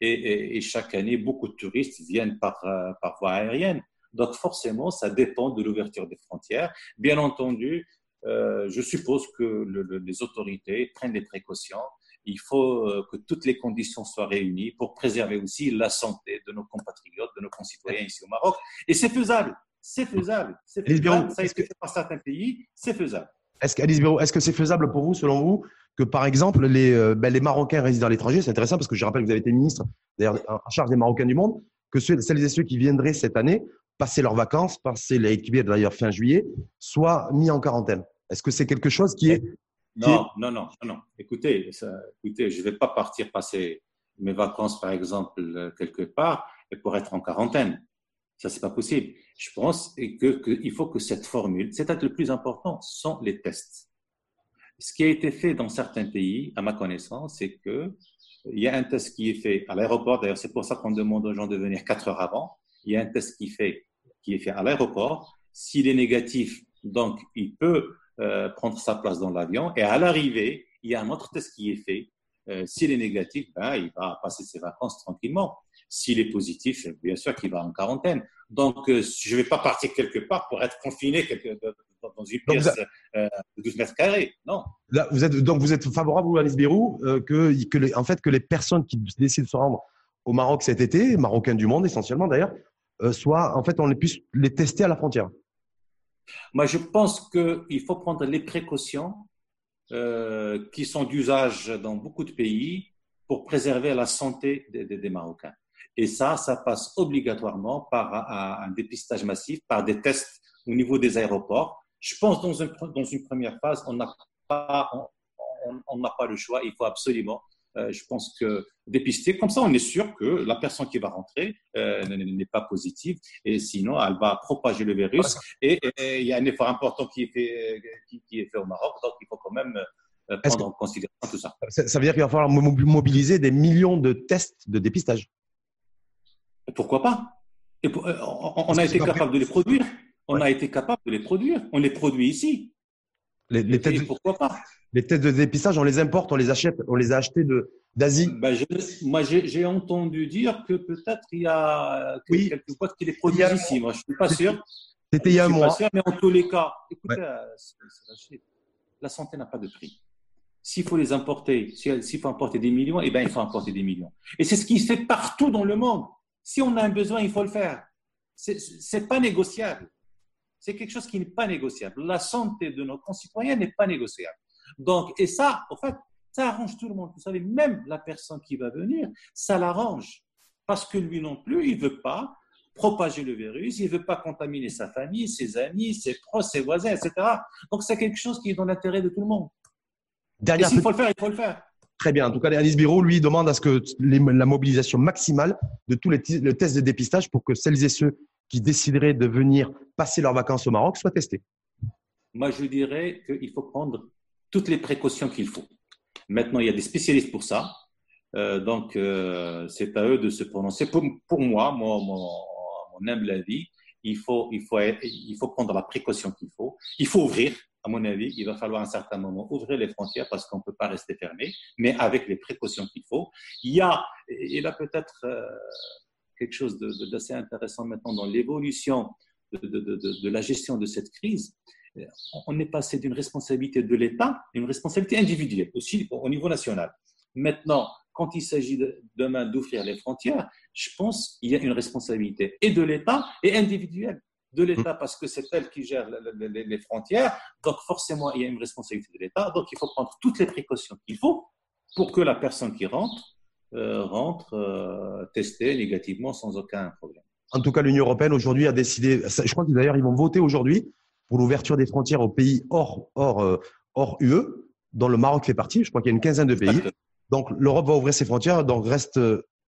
et, chaque année, beaucoup de touristes viennent par, euh, par voie aérienne. Donc forcément, ça dépend de l'ouverture des frontières. Bien entendu, je suppose que les autorités prennent des précautions il faut euh, que toutes les conditions soient réunies pour préserver aussi la santé de nos compatriotes, de nos concitoyens ici au Maroc. Et c'est faisable. C'est faisable. C'est faisable. Ça a été fait par certains pays. C'est faisable. Est-ce est-ce que c'est faisable pour vous, selon vous, que par exemple les, euh, ben, les Marocains résidant à l'étranger, c'est intéressant parce que je rappelle que vous avez été ministre, d'ailleurs en charge des Marocains du monde, que celles et ceux qui viendraient cette année passer leurs vacances, passer les d'ailleurs fin juillet, soient mis en quarantaine. Est-ce que c'est quelque chose qui est non, non, non, non, Écoutez, écoutez, je ne vais pas partir passer mes vacances, par exemple, quelque part et pour être en quarantaine. Ça, c'est pas possible. Je pense qu'il faut que cette formule, c'est le plus important, sont les tests. Ce qui a été fait dans certains pays, à ma connaissance, c'est que il y a un test qui est fait à l'aéroport. D'ailleurs, c'est pour ça qu'on demande aux gens de venir quatre heures avant. Il y a un test qui, fait, qui est fait à l'aéroport. S'il est négatif, donc il peut euh, prendre sa place dans l'avion. Et à l'arrivée, il y a un autre test qui est fait. Euh, s'il est négatif, ben, il va passer ses vacances tranquillement. S'il est positif, bien sûr qu'il va en quarantaine. Donc, euh, je ne vais pas partir quelque part pour être confiné dans une pièce euh, de 12 mètres carrés. Non. Là, vous êtes, donc, vous êtes favorable, vous, Alice Bérou, euh, que, que les, en fait, que les personnes qui décident de se rendre au Maroc cet été, marocains du monde essentiellement d'ailleurs, soient, en fait, on les puisse les tester à la frontière Moi, je pense qu'il faut prendre les précautions qui sont d'usage dans beaucoup de pays pour préserver la santé des Marocains. Et ça, ça passe obligatoirement par un, dépistage massif, par des tests au niveau des aéroports. Je pense dans une, dans une première phase, on n'a pas, on, n'a pas le choix. Il faut absolument, euh, je pense que dépister. Comme ça, on est sûr que la personne qui va rentrer euh, n'est pas positive. Et sinon, elle va propager le virus. Et, il y a un effort important qui est fait, qui, qui est fait au Maroc. Donc, il faut quand même euh, prendre en considération tout ça. Ça veut dire qu'il va falloir mobiliser des millions de tests de dépistage. Pourquoi pas? Et euh, On a été capable de les produire. On a été capable de les produire. On les produit ici. Les, tests, pourquoi pas? Les tests de dépistage, on les importe, on les achète, on les a achetés d'Asie. Ben moi, j'ai entendu dire que peut-être il y a quelques boîtes qui les produisent ici. Moi, je suis pas sûr. C'était il y a un mois. Sûr, mais en tous les cas, écoutez, euh, la santé n'a pas de prix. S'il faut les importer, s'il faut importer des millions, eh ben, il faut importer des millions. Et c'est ce qui se fait partout dans le monde. Si on a un besoin, il faut le faire. Ce n'est pas négociable. C'est quelque chose qui n'est pas négociable. La santé de nos concitoyens n'est pas négociable. Donc, et ça, en fait, ça arrange tout le monde. Vous savez, même la personne qui va venir, ça l'arrange. Parce que lui non plus, il ne veut pas propager le virus, il ne veut pas contaminer sa famille, ses amis, ses proches, ses voisins, etc. Donc, c'est quelque chose qui est dans l'intérêt de tout le monde. Dernière et s'il faut le faire, il faut le faire. Très bien. En tout cas, Alice Biro, lui, demande à ce que la mobilisation maximale de tous les le tests de dépistage pour que celles et ceux qui décideraient de venir passer leurs vacances au Maroc soient testés. Moi, je dirais qu'il faut prendre toutes les précautions qu'il faut. Maintenant, il y a des spécialistes pour ça. Euh, donc, euh, c'est à eux de se prononcer. Pour, moi, mon, mon, mon humble avis, il faut, il, faut, il faut prendre la précaution qu'il faut. Il faut ouvrir à mon avis, il va falloir à un certain moment ouvrir les frontières parce qu'on ne peut pas rester fermé, mais avec les précautions qu'il faut. Il y a, il a peut-être euh, quelque chose d'assez intéressant maintenant dans l'évolution de, de, la gestion de cette crise. On est passé d'une responsabilité de l'État à une responsabilité individuelle, aussi au niveau national. Maintenant, quand il s'agit demain d'ouvrir les frontières, je pense qu'il y a une responsabilité et de l'État et individuelle de l'État parce que c'est elle qui gère les frontières. Donc forcément, il y a une responsabilité de l'État. Donc il faut prendre toutes les précautions qu'il faut pour que la personne qui rentre euh, rentre euh, testée négativement sans aucun problème. En tout cas, l'Union européenne aujourd'hui a décidé, je crois que d'ailleurs ils vont voter aujourd'hui pour l'ouverture des frontières aux pays hors, hors, euh, hors UE, dont le Maroc fait partie. Je crois qu'il y a une quinzaine de pays. Donc l'Europe va ouvrir ses frontières, donc reste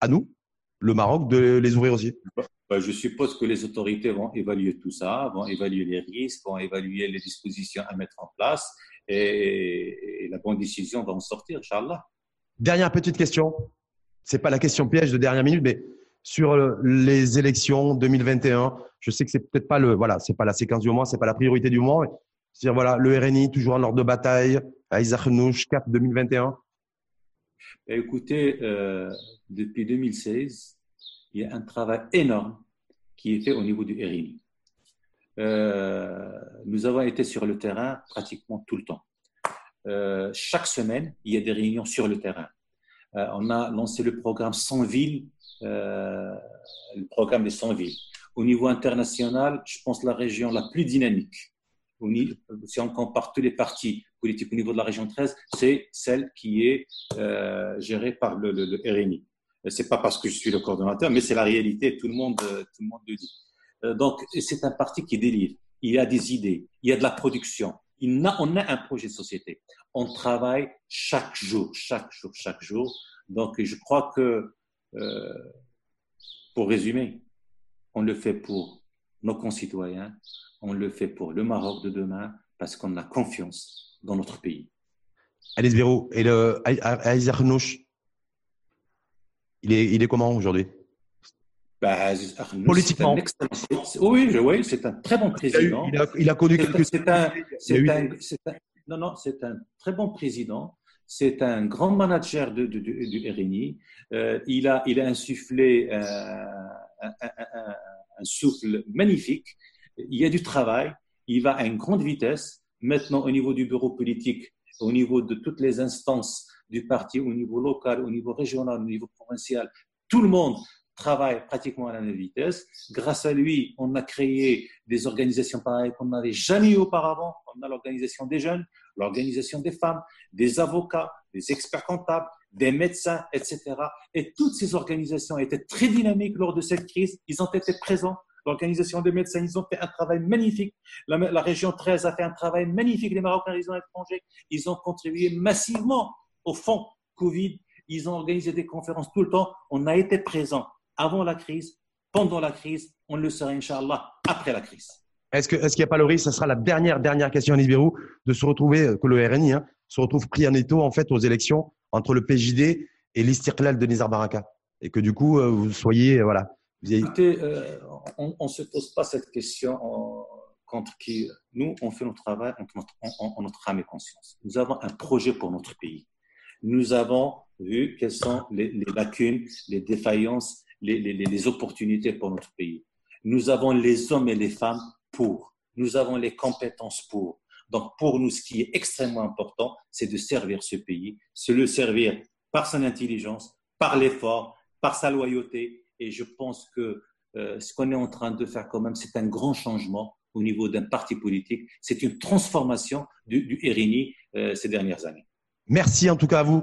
à nous, le Maroc, de les ouvrir aussi. Ben, je suppose que les autorités vont évaluer tout ça, vont évaluer les risques, vont évaluer les dispositions à mettre en place et, la bonne décision va en sortir, Inch'Allah. Dernière petite question. C'est pas la question piège de dernière minute, mais sur les élections 2021, je sais que c'est peut-être pas le, voilà, c'est pas la séquence du moment, c'est pas la priorité du moment. C'est-à-dire, voilà, le RNI toujours en ordre de bataille, Isaac Nouch, cap 2021. Écoutez, euh, depuis 2016, il y a un travail énorme qui est fait au niveau du RIMI. Euh, nous avons été sur le terrain pratiquement tout le temps. Euh, chaque semaine, il y a des réunions sur le terrain. Euh, on a lancé le programme 100 villes, le programme des 100 villes. Au niveau international, je pense la région la plus dynamique si on compare tous les partis politiques au niveau de la région 13, c'est celle qui est euh, gérée par le, le. C'est pas parce que je suis le coordonnateur, mais c'est la réalité. Tout le monde, tout le monde le dit. Euh, donc, c'est un parti qui délivre. Il y a des idées, il y a de la production. Il a, on a un projet de société. On travaille chaque jour, chaque jour, chaque jour. Donc, je crois que, euh, pour résumer, on le fait pour nos concitoyens, on le fait pour le Maroc de demain, parce qu'on a confiance dans notre pays. Alice Bérou, et le Aïzer Nouch, il est, il est comment aujourd'hui? Bah, Politiquement. oui, oui, c'est un très bon président. Il a, il a, connu quelques. C'est un, un, un, non, non, c'est un très bon président. C'est un grand manager de, de, de, du RNI. Euh, il, a, il a insufflé euh, un, un, souffle magnifique. Il y a du travail. Il va à une grande vitesse. Maintenant, au niveau du bureau politique, au niveau de toutes les instances du parti, au niveau local, au niveau régional, au niveau provincial, tout le monde travaille pratiquement à la même vitesse. Grâce à lui, on a créé des organisations pareilles qu'on n'avait jamais eu auparavant. On a l'organisation des jeunes, l'organisation des femmes, des avocats, des experts comptables, des médecins, etc. Et toutes ces organisations étaient très dynamiques lors de cette crise. Ils ont été présents. L'organisation des médecins, ils ont fait un travail magnifique. La, la, région 13 a fait un travail magnifique. Les Marocains résidents étrangers, ils ont contribué massivement au fonds Covid. Ils ont organisé des conférences tout le temps. On a été présents avant la crise, pendant la crise, on le sera, Inch'Allah, après la crise. Est-ce qu'il est n'y a pas le risque, ce sera la dernière, dernière question, Anis Bérou, de se retrouver, euh, que le RNI hein, se retrouve pris en étau en fait, aux élections entre le PJD et l'Istiklal de Nizar Baraka? Et que du coup, euh, vous soyez. Euh, voilà, Écoutez, euh, on ne se pose pas cette question en, contre qui. Nous, on fait notre travail en notre, en, en notre âme et conscience. Nous avons un projet pour notre pays. Nous avons vu quelles sont les, lacunes, les défaillances les, opportunités pour notre pays. Nous avons les hommes et les femmes pour. Nous avons les compétences pour. Donc, pour nous, ce qui est extrêmement important, c'est de servir ce pays, c'est le servir par son intelligence, par l'effort, par sa loyauté. Et je pense que euh, ce qu'on est en train de faire quand même, c'est un grand changement au niveau d'un parti politique. C'est une transformation du, du euh, ces dernières années. Merci en tout cas à vous,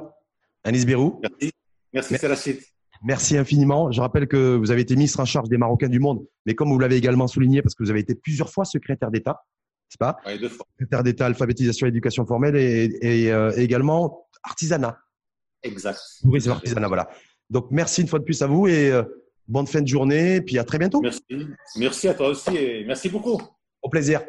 Anis Bérou. Merci. Merci, Merci. Merci infiniment. Je rappelle que vous avez été ministre en charge des Marocains du monde, mais comme vous l'avez également souligné, parce que vous avez été plusieurs fois secrétaire d'État, c'est pas Oui, deux fois. Secrétaire d'État, alphabétisation, éducation formelle et, et, euh, également artisanat. Exact. Oui, c'est artisanat, voilà. Donc, merci une fois de plus à vous et euh, bonne fin de journée. Puis à très bientôt. Merci. Merci à toi aussi et merci beaucoup. Au plaisir.